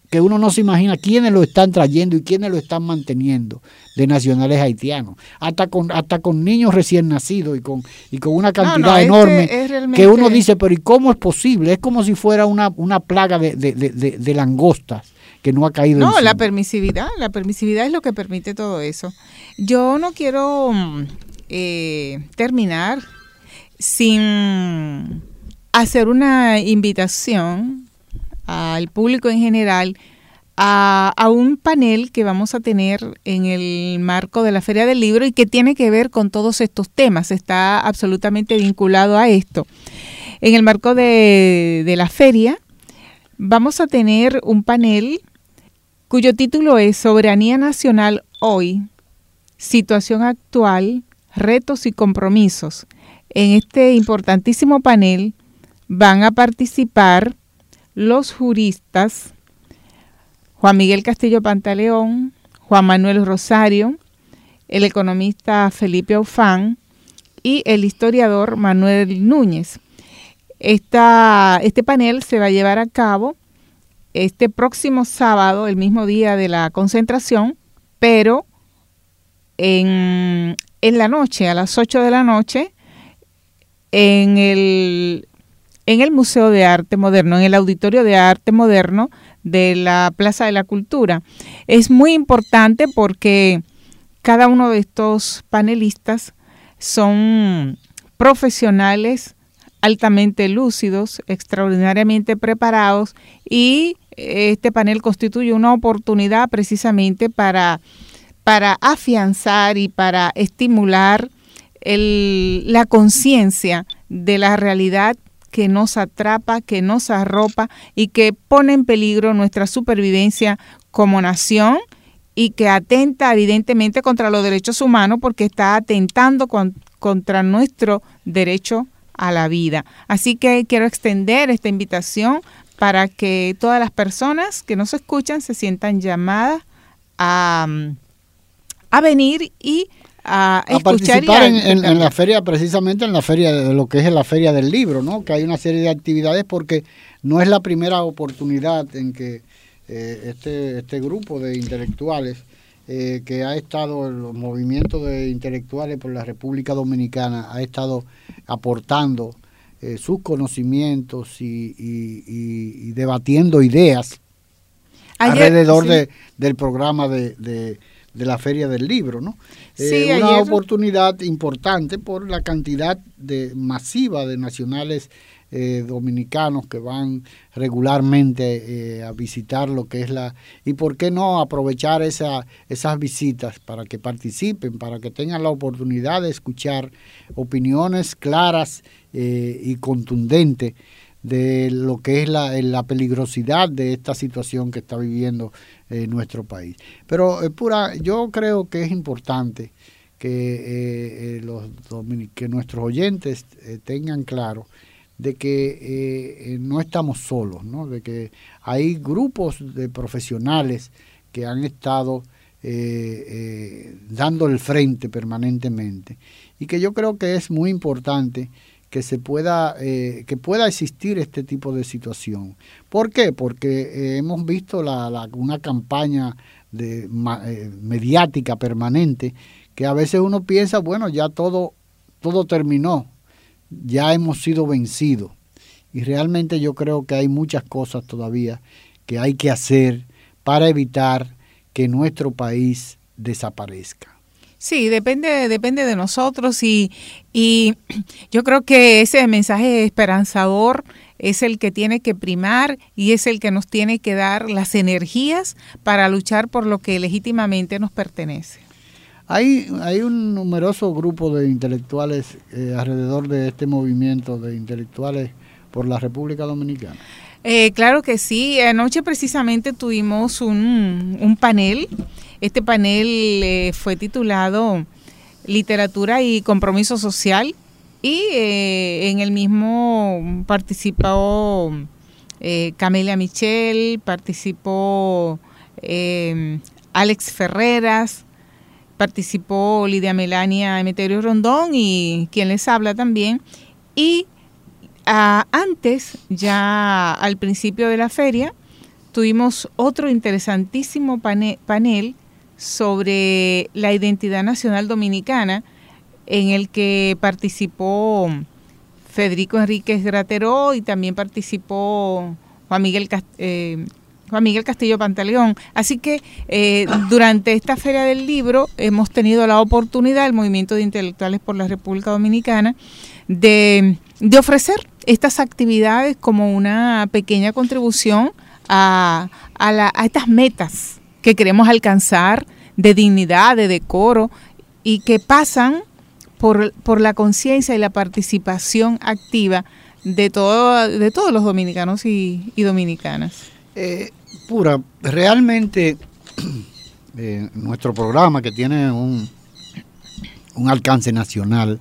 que uno no se imagina quiénes lo están trayendo y quiénes lo están manteniendo de nacionales haitianos, hasta con hasta con niños recién nacidos y con y con una cantidad enorme que uno dice, pero ¿y cómo es posible? Es como si fuera una, una plaga de, de, de, langostas que no ha caído. No, la permisividad, la permisividad es lo que permite todo eso. Yo no quiero mm, eh, terminar sin hacer una invitación al público en general a, un panel que vamos a tener en el marco de la Feria del Libro y que tiene que ver con todos estos temas, está absolutamente vinculado a esto. En el marco de, la feria vamos a tener un panel cuyo título es Soberanía Nacional hoy, situación actual, retos y compromisos. En este importantísimo panel van a participar los juristas Juan Miguel Castillo Pantaleón, Juan Manuel Rosario, el economista Felipe Aufán y el historiador Manuel Núñez. este panel se va a llevar a cabo este próximo sábado, el mismo día de la concentración, pero en, en la noche, a las 8 de la noche, en el en el Museo de Arte Moderno, en el Auditorio de Arte Moderno de la Plaza de la Cultura. Es muy importante porque cada uno de estos panelistas son profesionales altamente lúcidos, extraordinariamente preparados y este panel constituye una oportunidad precisamente para, para afianzar y para estimular la conciencia de la realidad que nos atrapa, que nos arropa y que pone en peligro nuestra supervivencia como nación y que atenta evidentemente contra los derechos humanos porque está atentando contra nuestro derecho a la vida. Así que quiero extender esta invitación para que todas las personas que nos escuchan se sientan llamadas a, a venir y a, participar en, la feria, precisamente en la feria de lo que es la feria del libro, ¿no? Que hay una serie de actividades porque no es la primera oportunidad en que eh, este, este grupo de intelectuales eh, que ha estado en los movimientos de intelectuales por la República Dominicana ha estado aportando eh, sus conocimientos y, debatiendo ideas alrededor de, del programa de de la Feria del Libro, ¿no? Eh, una oportunidad importante por la cantidad de masiva de nacionales eh, dominicanos que van regularmente eh, a visitar lo que es la... y por qué no aprovechar esa, esas visitas para que participen, para que tengan la oportunidad de escuchar opiniones claras y contundentes de lo que es la, la, peligrosidad de esta situación que está viviendo eh, nuestro país. Pero eh, pura, yo creo que es importante que, eh, los que nuestros oyentes tengan claro de que no estamos solos, ¿no? de que hay grupos de profesionales que han estado dando el frente permanentemente y que yo creo que es muy importante que se pueda eh, que pueda existir este tipo de situación. ¿Por qué? Porque eh, hemos visto una campaña de, eh, mediática permanente que a veces uno piensa, bueno, ya todo todo terminó, ya hemos sido vencidos. Y realmente yo creo que hay muchas cosas todavía que hay que hacer para evitar que nuestro país desaparezca. Sí, depende, depende de nosotros y, y yo creo que ese mensaje esperanzador es el que tiene que primar y es el que nos tiene que dar las energías para luchar por lo que legítimamente nos pertenece. Hay, hay un numeroso grupo de intelectuales eh, alrededor de este movimiento de intelectuales por la República Dominicana. Eh, claro que sí. Anoche precisamente tuvimos un, un panel este panel eh, fue titulado Literatura y Compromiso Social y eh, en el mismo participó eh, Camelia Michel, participó Alex Ferreras, participó Lidia Melania Emeterio Rondón y quien les habla también. Y ah, antes, ya al principio de la feria, tuvimos otro interesantísimo panel, sobre la identidad nacional dominicana, en el que participó Federico Enríquez Grateró y también participó Juan Miguel eh, Juan Miguel Castillo Pantaleón. Así que eh, durante esta Feria del Libro hemos tenido la oportunidad, el Movimiento de Intelectuales por la República Dominicana, de, ofrecer estas actividades como una pequeña contribución a, a estas metas que queremos alcanzar de dignidad, de decoro, y que pasan por, por la conciencia y la participación activa de, todo, de todos los dominicanos y, dominicanas. Eh, pura, realmente eh, nuestro programa que tiene un, un alcance nacional,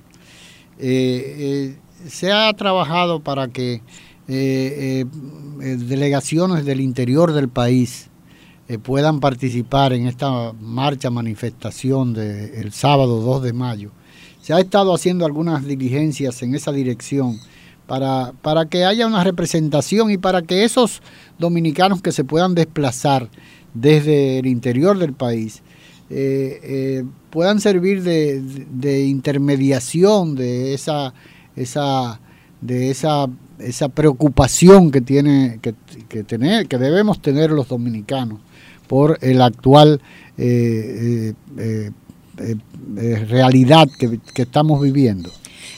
eh, se ha trabajado para que delegaciones del interior del país puedan participar en esta marcha manifestación del sábado 2 de mayo. Se ha estado haciendo algunas diligencias en esa dirección para, para que haya una representación y para que esos dominicanos que se puedan desplazar desde el interior del país eh, eh, puedan servir de, intermediación de esa, esa, de esa, esa preocupación que tiene que, tener, que debemos tener los dominicanos por el actual eh, realidad que, estamos viviendo.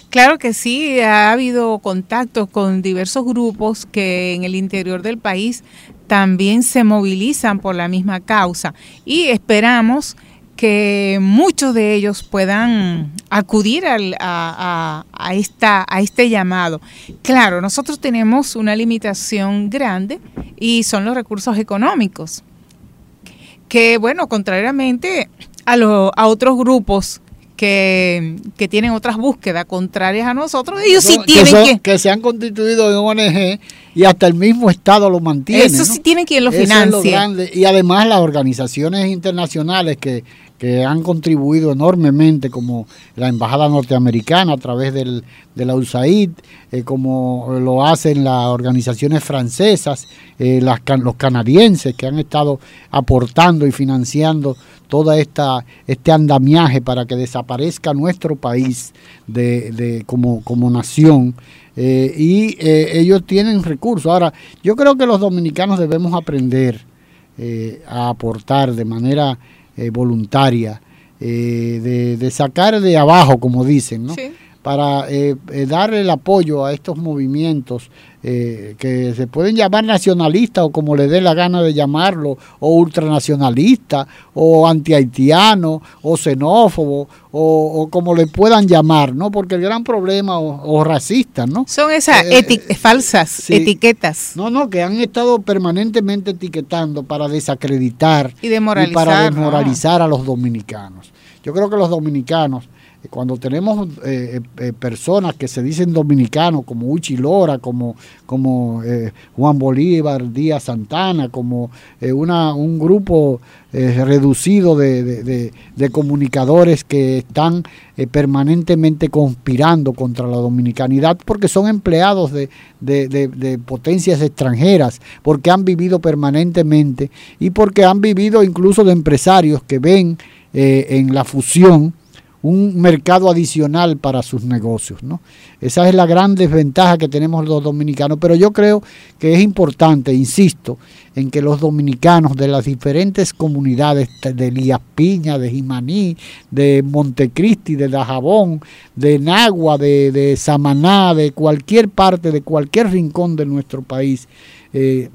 Claro que sí, ha habido contactos con diversos grupos que en el interior del país también se movilizan por la misma causa y esperamos que muchos de ellos puedan acudir a, esta, a este llamado. Claro, nosotros tenemos una limitación grande y son los recursos económicos, que bueno, contrariamente a, a otros grupos que, tienen otras búsquedas contrarias a nosotros, ellos sí tienen que, que, se han constituido en ONG y hasta el mismo Estado lo mantiene. Eso sí tienen quien lo financie. y además las organizaciones internacionales que, que han contribuido enormemente, como la Embajada Norteamericana a través del, de la USAID, eh, como lo hacen las organizaciones francesas, eh, los canadienses que han estado aportando y financiando todo este andamiaje para que desaparezca nuestro país de, de como, como nación. Eh, y ellos tienen recursos. Ahora, yo creo que los dominicanos debemos aprender a aportar de manera eh, voluntaria, eh, de, sacar de abajo, como dicen, ¿no? Para eh, darle el apoyo a estos movimientos eh, que se pueden llamar nacionalistas o como le dé la gana de llamarlo, o ultranacionalistas, o antihaitiano, o xenófobo, o, como le puedan llamar, ¿no? Porque el gran problema, o, racistas, ¿no? Son esas eh, falsas etiquetas. No, no, que han estado permanentemente etiquetando para desacreditar y, para desmoralizar a los dominicanos. Yo creo que los dominicanos cuando tenemos eh, eh, personas que se dicen dominicanos, como Uchi Lora, como, como eh, Juan Bolívar, Díaz Santana, como una, un grupo reducido de, comunicadores que están permanentemente conspirando contra la dominicanidad porque son empleados de, potencias extranjeras, porque han vivido permanentemente y porque han vivido incluso de empresarios que ven en la fusión un mercado adicional para sus negocios. ¿no? Esa es la gran desventaja que tenemos los dominicanos, pero yo creo que es importante, insisto, en que los dominicanos de las diferentes comunidades de Elías Piña, de Jimaní, de Montecristi, de Dajabón, de Nagua, de, Samaná, de cualquier parte, de cualquier rincón de nuestro país, eh,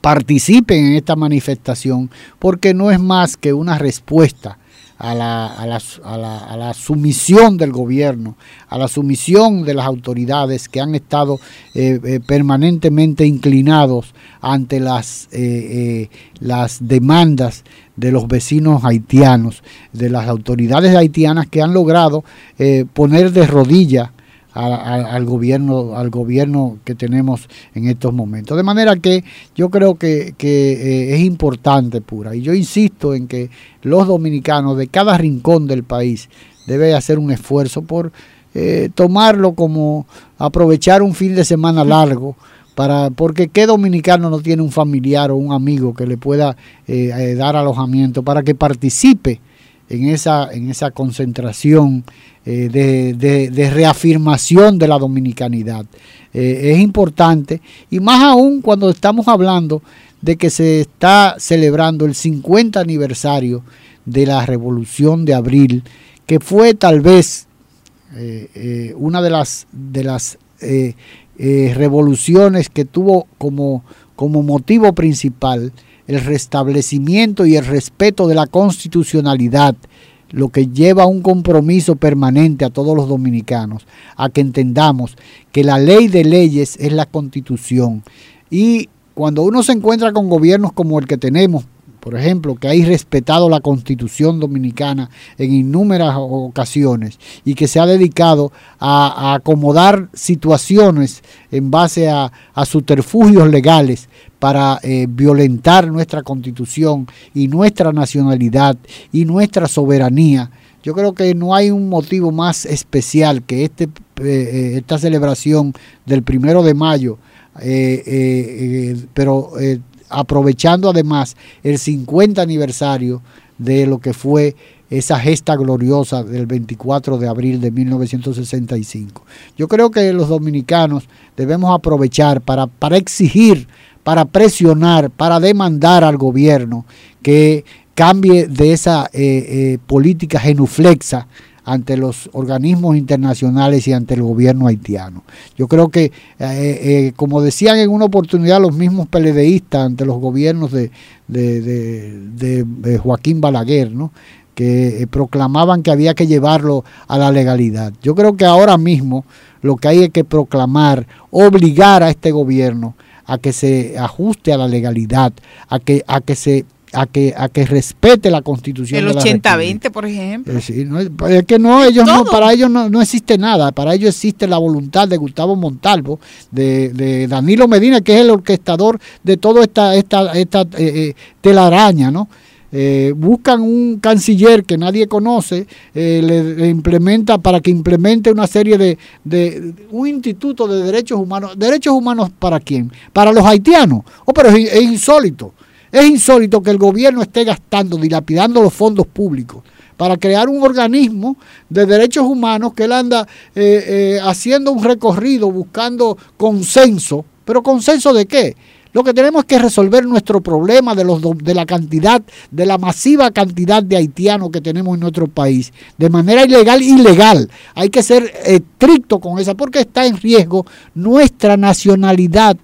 participen en esta manifestación, porque no es más que una respuesta a la, a, la, a, la, a la, sumisión del gobierno, a la sumisión de las autoridades que han estado eh, eh, permanentemente inclinados ante las, eh, las demandas de los vecinos haitianos, de las autoridades haitianas que han logrado poner de rodillas al gobierno al gobierno que tenemos en estos momentos. De manera que yo creo que, que es importante, pura, y yo insisto en que los dominicanos de cada rincón del país debe hacer un esfuerzo por eh, tomarlo como aprovechar un fin de semana largo. Para, porque qué dominicano no tiene un familiar o un amigo que le pueda eh, eh, dar alojamiento para que participe en esa, en esa concentración de, reafirmación de la dominicanidad. es importante y más aún cuando estamos hablando de que se está celebrando el 50 aniversario de la Revolución de Abril, que fue tal vez eh, eh, una de las, de las eh, revoluciones que tuvo como, como motivo principal el restablecimiento y el respeto de la constitucionalidad, lo que lleva a un compromiso permanente a todos los dominicanos, a que entendamos que la ley de leyes es la constitución. Y cuando uno se encuentra con gobiernos como el que tenemos, por ejemplo, que ha respetado la constitución dominicana en innumerables ocasiones y que se ha dedicado a, acomodar situaciones en base a, subterfugios legales para eh, violentar nuestra constitución y nuestra nacionalidad y nuestra soberanía. Yo creo que no hay un motivo más especial que este, eh, eh, esta celebración del primero de mayo, pero aprovechando además el 50 aniversario de lo que fue esa gesta gloriosa del 24 de abril de 1965. Yo creo que los dominicanos debemos aprovechar para, para exigir, para presionar, para demandar al gobierno que cambie de esa eh, eh, política genuflexa ante los organismos internacionales y ante el gobierno haitiano. Yo creo que, eh, como decían en una oportunidad los mismos peledeístas ante los gobiernos de, Joaquín Balaguer, ¿no? que proclamaban que había que llevarlo a la legalidad. Yo creo que ahora mismo lo que hay es que proclamar, obligar a este gobierno a que se ajuste a la legalidad, a que, a que se a que, a que respete la constitución. El 80-20, por ejemplo. es que no, ellos no, para ellos no, existe nada, para ellos existe la voluntad de Gustavo Montalvo, de, Danilo Medina, que es el orquestador de toda esta, esta, esta eh, eh, telaraña, ¿no? Eh, buscan un canciller que nadie conoce, le, implementa para que implemente una serie de, de, un instituto de derechos humanos. ¿Derechos humanos para quién? Para los haitianos. Oh, pero es insólito. Es insólito que el gobierno esté gastando, dilapidando los fondos públicos para crear un organismo de derechos humanos que él anda eh, eh, haciendo un recorrido buscando consenso. ¿Pero consenso de qué? Lo que tenemos es que resolver nuestro problema de, los, de la cantidad, de la masiva cantidad de haitianos que tenemos en nuestro país, de manera ilegal, ilegal. Hay que ser estricto con esa, porque está en riesgo nuestra nacionalidad,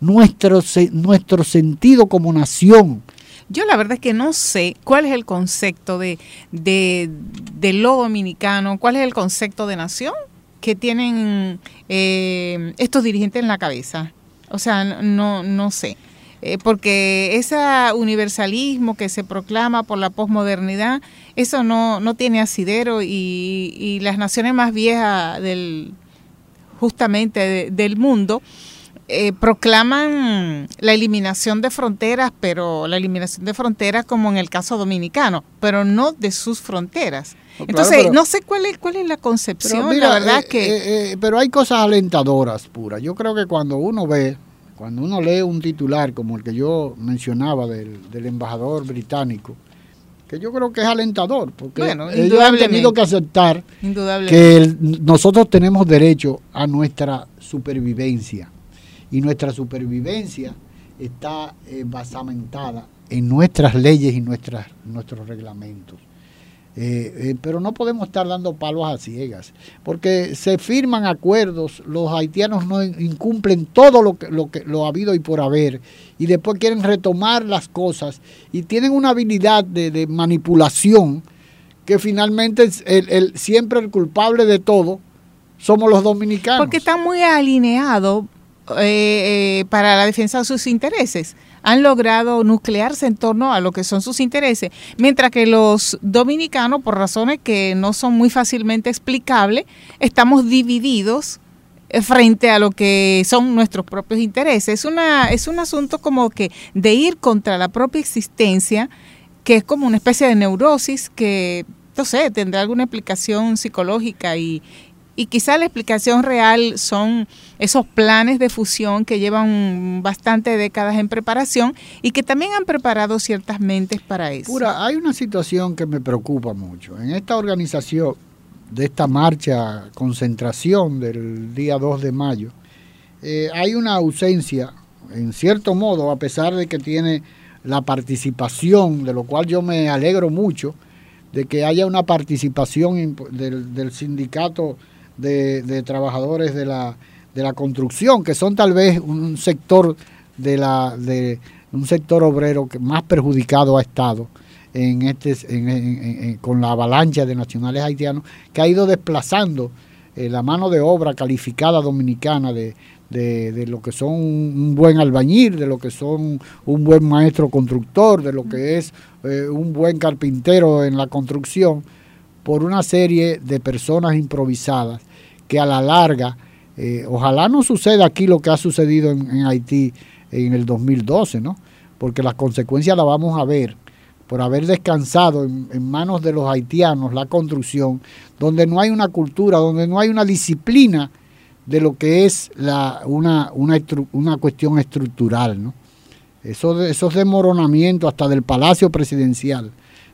nuestro, nuestro sentido como nación. Yo la verdad es que no sé cuál es el concepto de, de, lo dominicano, cuál es el concepto de nación que tienen eh, estos dirigentes en la cabeza. O sea, no, no sé. Eh, porque ese universalismo que se proclama por la posmodernidad, eso no, no tiene asidero y, y las naciones más viejas del justamente del mundo eh, proclaman la eliminación de fronteras, pero la eliminación de fronteras como en el caso dominicano, pero no de sus fronteras. Entonces, no sé cuál es cuál es la concepción, la verdad eh, que... Eh, pero hay cosas alentadoras, pura. Yo creo que cuando uno ve, cuando uno lee un titular como el que yo mencionaba del, del embajador británico, que yo creo que es alentador, porque ellos han tenido que aceptar que nosotros tenemos derecho a nuestra supervivencia y nuestra supervivencia está eh, basamentada en nuestras leyes y nuestras, nuestros reglamentos. Eh, eh, pero no podemos estar dando palos a ciegas, porque se firman acuerdos, los haitianos no incumplen todo lo que, lo que lo ha habido y por haber, y después quieren retomar las cosas y tienen una habilidad de, manipulación que finalmente el, siempre el culpable de todo somos los dominicanos. Porque está muy alineado eh, para la defensa de sus intereses. Han logrado nuclearse en torno a lo que son sus intereses, mientras que los dominicanos, por razones que no son muy fácilmente explicables, estamos divididos eh, frente a lo que son nuestros propios intereses. Es, una, es un asunto como que de ir contra la propia existencia, que es como una especie de neurosis que, no sé, tendrá alguna explicación psicológica y, y quizá la explicación real son esos planes de fusión que llevan bastante décadas en preparación y que también han preparado ciertas mentes para eso. Pura, hay una situación que me preocupa mucho. En esta organización de esta marcha, concentración del día 2 de mayo, eh, hay una ausencia, en cierto modo, a pesar de que tiene la participación, de lo cual yo me alegro mucho, de que haya una participación del, del sindicato de, trabajadores de la, de la construcción, que son tal vez un sector de la de un sector obrero que más perjudicado ha estado en este con la avalancha de nacionales haitianos que ha ido desplazando eh, la mano de obra calificada dominicana de, de, lo que son un buen albañil, de lo que son un buen maestro constructor, de lo que es eh, un buen carpintero en la construcción, por una serie de personas improvisadas que a la larga, eh, ojalá no suceda aquí lo que ha sucedido en, Haití en el 2012, ¿no? Porque las consecuencias las vamos a ver por haber descansado en, manos de los haitianos la construcción, donde no hay una cultura, donde no hay una disciplina de lo que es una, una, cuestión estructural, ¿no? Esos, esos desmoronamientos hasta del Palacio Presidencial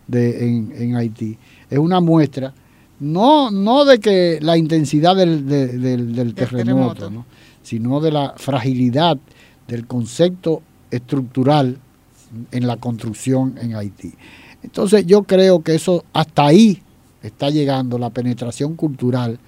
de, en, en Haití es una muestra, no, no de que la intensidad del, del, terremoto, sino de la fragilidad del concepto estructural en la construcción en Haití. Entonces yo creo que eso hasta ahí está llegando la penetración cultural,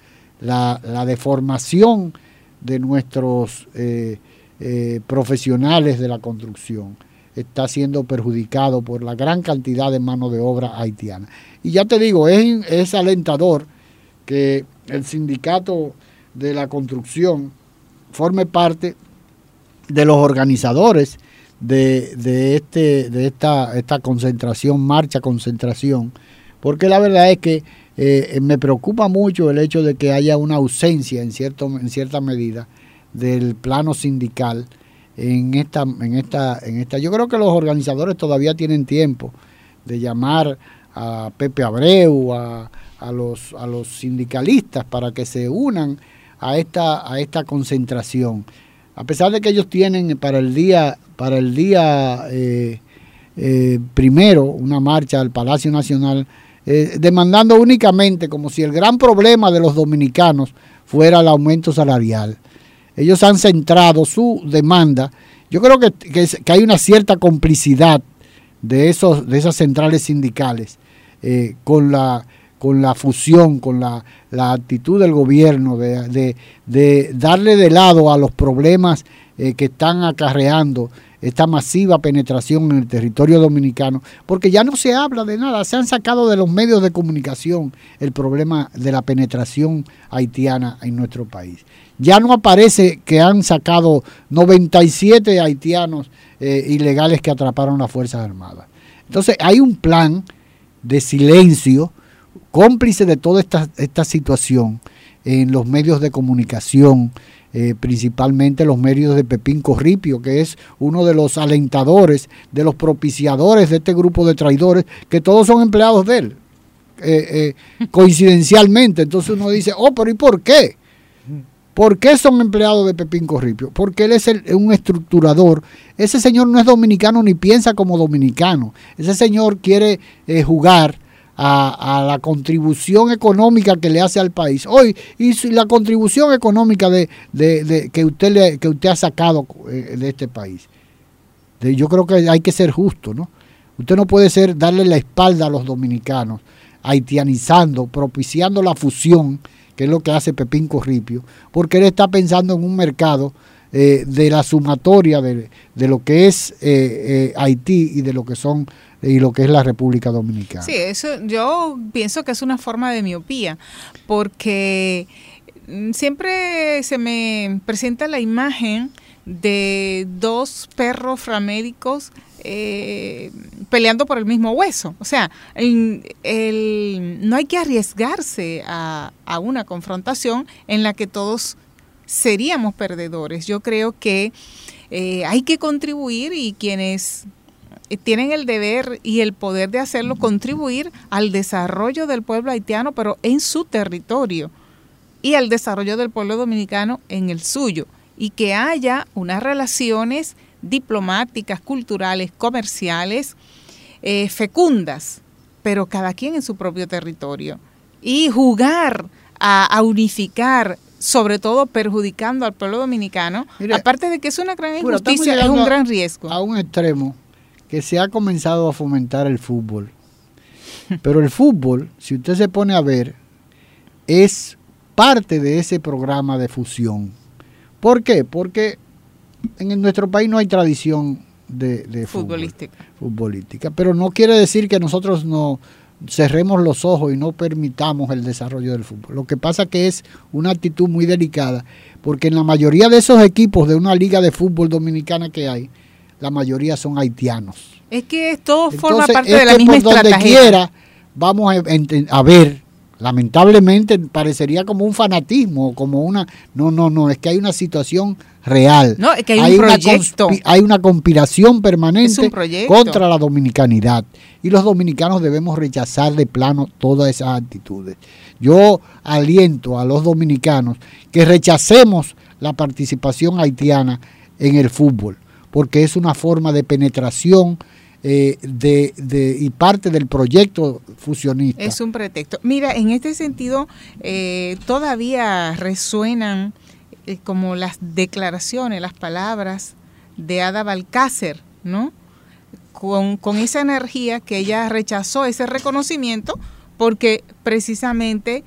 la, deformación de nuestros eh, eh, profesionales de la construcción está siendo perjudicado por la gran cantidad de mano de obra haitiana. Y ya te digo, es, es alentador que el sindicato de la construcción forme parte de los organizadores de, de, este, de esta, esta concentración, marcha concentración, porque la verdad es que eh, me preocupa mucho el hecho de que haya una ausencia en, cierto, en cierta medida del plano sindical en esta, en esta, en esta. Yo creo que los organizadores todavía tienen tiempo de llamar a Pepe Abreu, a, a los, a los sindicalistas para que se unan a esta, a esta concentración. A pesar de que ellos tienen para el día, para el día eh, eh, primero una marcha al Palacio Nacional, eh, demandando únicamente como si el gran problema de los dominicanos fuera el aumento salarial ellos han centrado su demanda. Yo creo que, que, hay una cierta complicidad de, esos, de esas centrales sindicales eh, con, la, con la fusión, con la, actitud del gobierno de, de, darle de lado a los problemas eh, que están acarreando esta masiva penetración en el territorio dominicano, porque ya no se habla de nada, se han sacado de los medios de comunicación el problema de la penetración haitiana en nuestro país. Ya no aparece que han sacado 97 haitianos eh, ilegales que atraparon las Fuerzas Armadas. Entonces hay un plan de silencio cómplice de toda esta, esta situación en los medios de comunicación, eh, principalmente los medios de Pepín Corripio, que es uno de los alentadores, de los propiciadores de este grupo de traidores, que todos son empleados de él, eh, eh, coincidencialmente. Entonces uno dice, oh, pero ¿y por qué? ¿Por qué son empleados de Pepín Corripio? Porque él es un estructurador. Ese señor no es dominicano ni piensa como dominicano. Ese señor quiere jugar a, la contribución económica que le hace al país. Hoy, y la contribución económica de, que, usted le, que usted ha sacado eh, de este país. yo creo que hay que ser justo, ¿no? Usted no puede ser darle la espalda a los dominicanos, haitianizando, propiciando la fusión, que es lo que hace Pepín Corripio, porque él está pensando en un mercado eh, de la sumatoria de, lo que es eh, Haití y de lo que son y lo que es la República Dominicana. Sí, eso yo pienso que es una forma de miopía, porque mm, siempre se me presenta la imagen de dos perros framédicos eh, peleando por el mismo hueso. O sea, no hay que arriesgarse a, una confrontación en la que todos seríamos perdedores. Yo creo que eh, hay que contribuir y quienes tienen el deber y el poder de hacerlo, contribuir al desarrollo del pueblo haitiano, pero en su territorio, y al desarrollo del pueblo dominicano en el suyo, y que haya unas relaciones diplomáticas, culturales, comerciales, eh, fecundas, pero cada quien en su propio territorio. Y jugar a, unificar, sobre todo perjudicando al pueblo dominicano, aparte de que es una gran injusticia, es un gran riesgo. A un extremo que se ha comenzado a fomentar el fútbol. Pero el fútbol, si usted se pone a ver, es parte de ese programa de fusión. ¿Por qué? Porque en nuestro país no hay tradición de, futbolística. futbolística. Pero no quiere decir que nosotros no cerremos los ojos y no permitamos el desarrollo del fútbol. Lo que pasa que es una actitud muy delicada, porque en la mayoría de esos equipos de una liga de fútbol dominicana que hay, la mayoría son haitianos. Es que todo forma parte de la misma por donde quiera vamos a ver lamentablemente parecería como un fanatismo, como una... No, no, no, es que hay una situación real. No, es que hay, un proyecto. Una hay una conspiración permanente contra la dominicanidad. Y los dominicanos debemos rechazar de plano todas esas actitudes. Yo aliento a los dominicanos que rechacemos la participación haitiana en el fútbol, porque es una forma de penetración eh, de, y parte del proyecto fusionista. Es un pretexto. Mira, en este sentido, eh, todavía resuenan eh, como las declaraciones, las palabras de Ada Balcácer, ¿no? Con, con esa energía que ella rechazó ese reconocimiento porque precisamente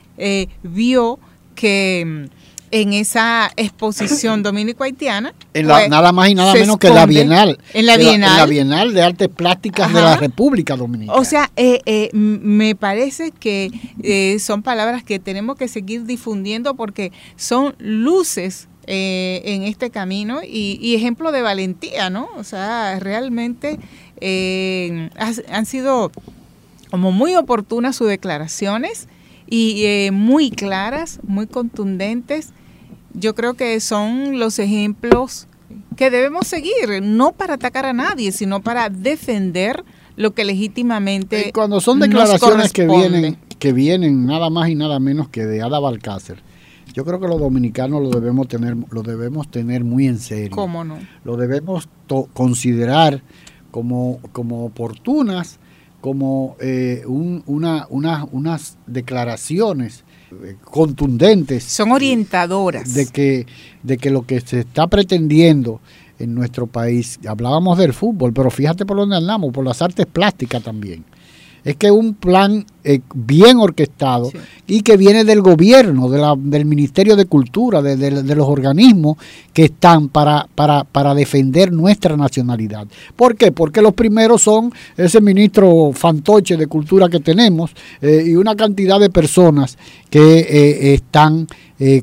vio que en esa exposición dominico-haitiana. En pues, nada más y nada menos que la Bienal. En la Bienal. La, Bienal de Artes Plásticas de la República Dominicana. O sea, eh, eh, me parece que eh, son palabras que tenemos que seguir difundiendo porque son luces en este camino y, y, ejemplo de valentía, ¿no? O sea, realmente han sido como muy oportunas sus declaraciones y muy claras, muy contundentes yo creo que son los ejemplos que debemos seguir, no para atacar a nadie, sino para defender lo que legítimamente. Y cuando son declaraciones que vienen, que vienen nada más y nada menos que de Ada Balcácer, yo creo que los dominicanos lo debemos tener, lo debemos tener muy en serio. ¿Cómo no? Lo debemos considerar como, como oportunas, como eh, una, unas declaraciones contundentes. Son orientadoras. De que, de que lo que se está pretendiendo en nuestro país, hablábamos del fútbol, pero fíjate por dónde andamos, por las artes plásticas también es que un plan eh, bien orquestado y que viene del gobierno, de la, del Ministerio de Cultura, de, los organismos que están para, para, para, defender nuestra nacionalidad. ¿Por qué? Porque los primeros son ese ministro fantoche de cultura que tenemos eh, y una cantidad de personas que eh, están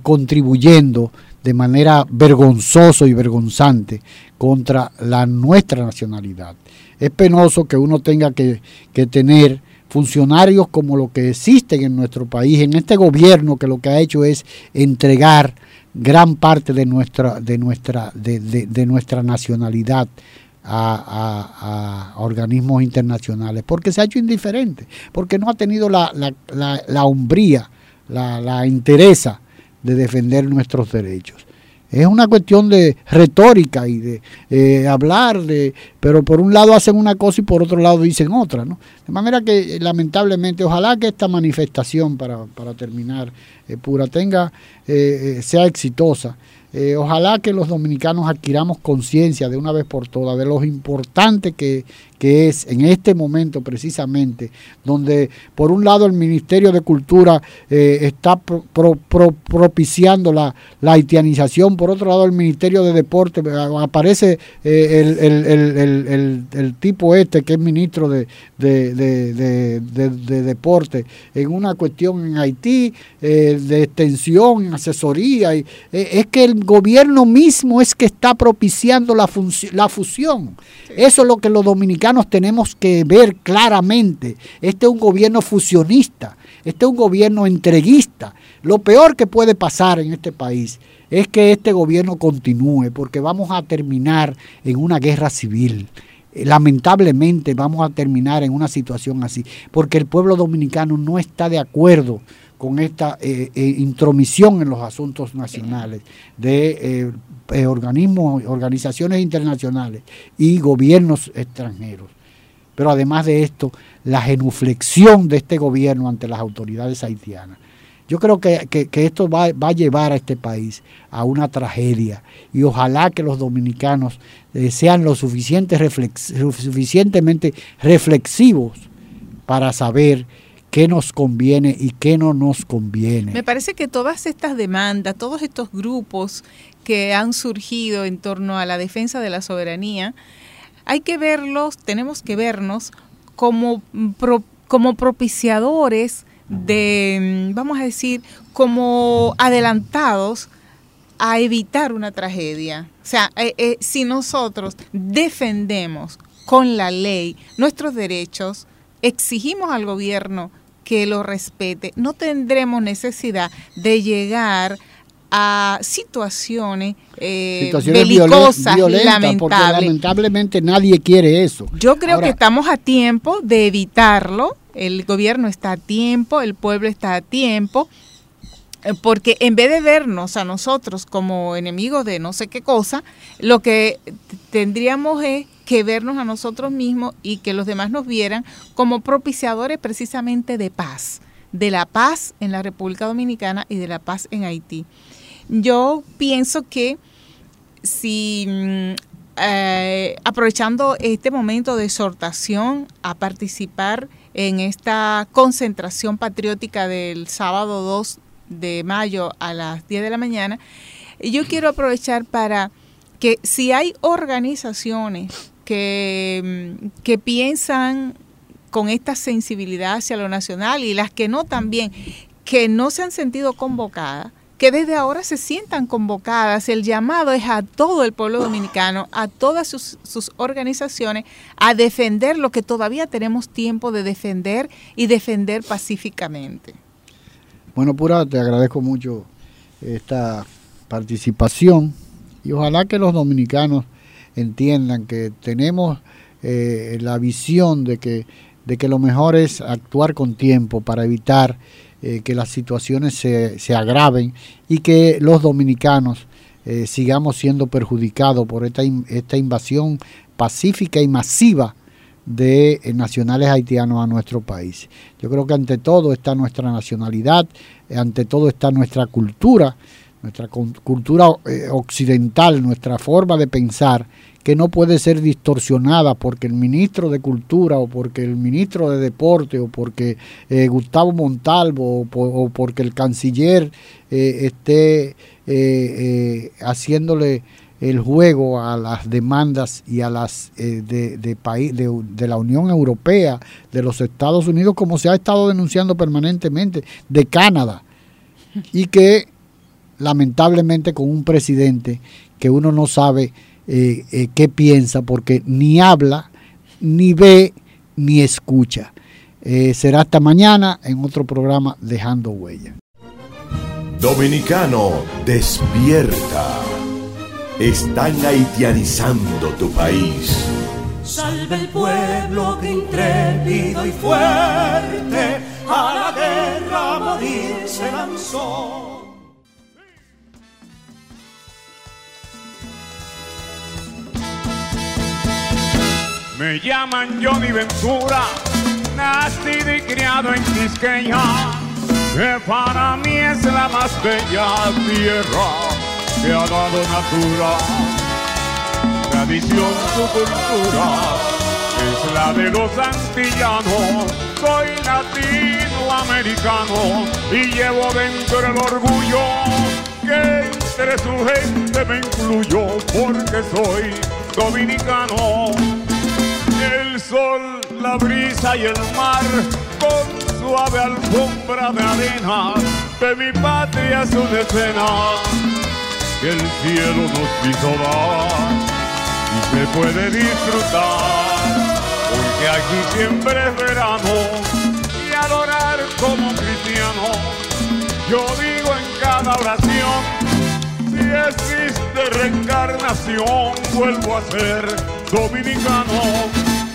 contribuyendo de manera vergonzosa y vergonzante contra la nuestra nacionalidad es penoso que uno tenga que, tener funcionarios como lo que existen en nuestro país, en este gobierno que lo que ha hecho es entregar gran parte de nuestra, de nuestra, de, nuestra nacionalidad a, organismos internacionales, porque se ha hecho indiferente, porque no ha tenido la, la, la, la hombría, la, la interesa de defender nuestros derechos. Es una cuestión de retórica y de eh, hablar, de, pero por un lado hacen una cosa y por otro lado dicen otra. ¿no? De manera que lamentablemente, ojalá que esta manifestación, para, para terminar, eh, pura, tenga, eh, sea exitosa eh, ojalá que los dominicanos adquiramos conciencia de una vez por todas de lo importante que, es en este momento precisamente, donde por un lado el Ministerio de Cultura eh, está propiciando la, haitianización, por otro lado el Ministerio de Deporte, eh, aparece el, tipo este que es ministro de, de, Deporte en una cuestión en Haití, de extensión, en asesoría, y, es que el gobierno mismo es que está propiciando la, la fusión. Eso es lo que los dominicanos tenemos que ver claramente. Este es un gobierno fusionista, este es un gobierno entreguista. Lo peor que puede pasar en este país es que este gobierno continúe, porque vamos a terminar en una guerra civil lamentablemente vamos a terminar en una situación así, porque el pueblo dominicano no está de acuerdo con esta eh, eh, intromisión en los asuntos nacionales de eh, organismos, organizaciones internacionales y gobiernos extranjeros. Pero además de esto, la genuflexión de este gobierno ante las autoridades haitianas. Yo creo que, esto va, va, a llevar a este país a una tragedia y ojalá que los dominicanos sean lo suficiente suficientemente reflexivos para saber qué nos conviene y qué no nos conviene. Me parece que todas estas demandas, todos estos grupos que han surgido en torno a la defensa de la soberanía, hay que verlos, tenemos que vernos como, como propiciadores de, vamos a decir, como adelantados a evitar una tragedia. O sea, eh, eh, si nosotros defendemos con la ley nuestros derechos, exigimos al gobierno que lo respete, no tendremos necesidad de llegar a situaciones, eh, belicosas, lamentables. lamentablemente nadie quiere eso. Yo creo que estamos a tiempo de evitarlo, el gobierno está a tiempo, el pueblo está a tiempo, eh, porque en vez de vernos a nosotros como enemigos de no sé qué cosa, lo que tendríamos es que vernos a nosotros mismos y que los demás nos vieran como propiciadores precisamente de paz, de la paz en la República Dominicana y de la paz en Haití. Yo pienso que si mm, eh, aprovechando este momento de exhortación a participar en esta concentración patriótica del sábado 2 de mayo a las 10 de la mañana, yo quiero aprovechar para que si hay organizaciones que, mm, que piensan con esta sensibilidad hacia lo nacional y las que no también, que no se han sentido convocadas, que desde ahora se sientan convocadas. El llamado es a todo el pueblo dominicano, a todas sus, sus, organizaciones, a defender lo que todavía tenemos tiempo de defender y defender pacíficamente. Bueno, Pura, te agradezco mucho esta participación y ojalá que los dominicanos entiendan que tenemos eh, la visión de que, de que lo mejor es actuar con tiempo para evitar eh, que las situaciones se, se, agraven y que los dominicanos eh, sigamos siendo perjudicados por esta, esta invasión pacífica y masiva de eh, nacionales haitianos a nuestro país. Yo creo que ante todo está nuestra nacionalidad, ante todo está nuestra cultura, nuestra cultura eh, occidental, nuestra forma de pensar, que no puede ser distorsionada porque el ministro de Cultura o porque el ministro de Deporte o porque Gustavo Montalvo o, porque el canciller esté haciéndole el juego a las demandas y a las eh, de, país, de, la Unión Europea, de los Estados Unidos, como se ha estado denunciando permanentemente, de Canadá, y que lamentablemente con un presidente que uno no sabe eh, eh, qué piensa, porque ni habla, ni ve, ni escucha. será hasta mañana en otro programa Dejando Huella. Dominicano, despierta están haitianizando tu país. Salve el pueblo que intrépido y fuerte a la guerra a morir se lanzó. Me llaman Johnny Ventura, nacido y criado en Quisqueya, que para mí es la más bella tierra que ha dado natura, tradición, su cultura, es la de los antillanos. Soy latinoamericano y llevo dentro el orgullo que entre su gente me incluyo porque soy dominicano. El sol, la brisa y el mar con suave alfombra de arena de mi patria es una el cielo nos quiso dar y se puede disfrutar, porque aquí siempre es verano y adorar como cristiano. Yo digo en cada oración, si existe reencarnación, vuelvo a ser dominicano.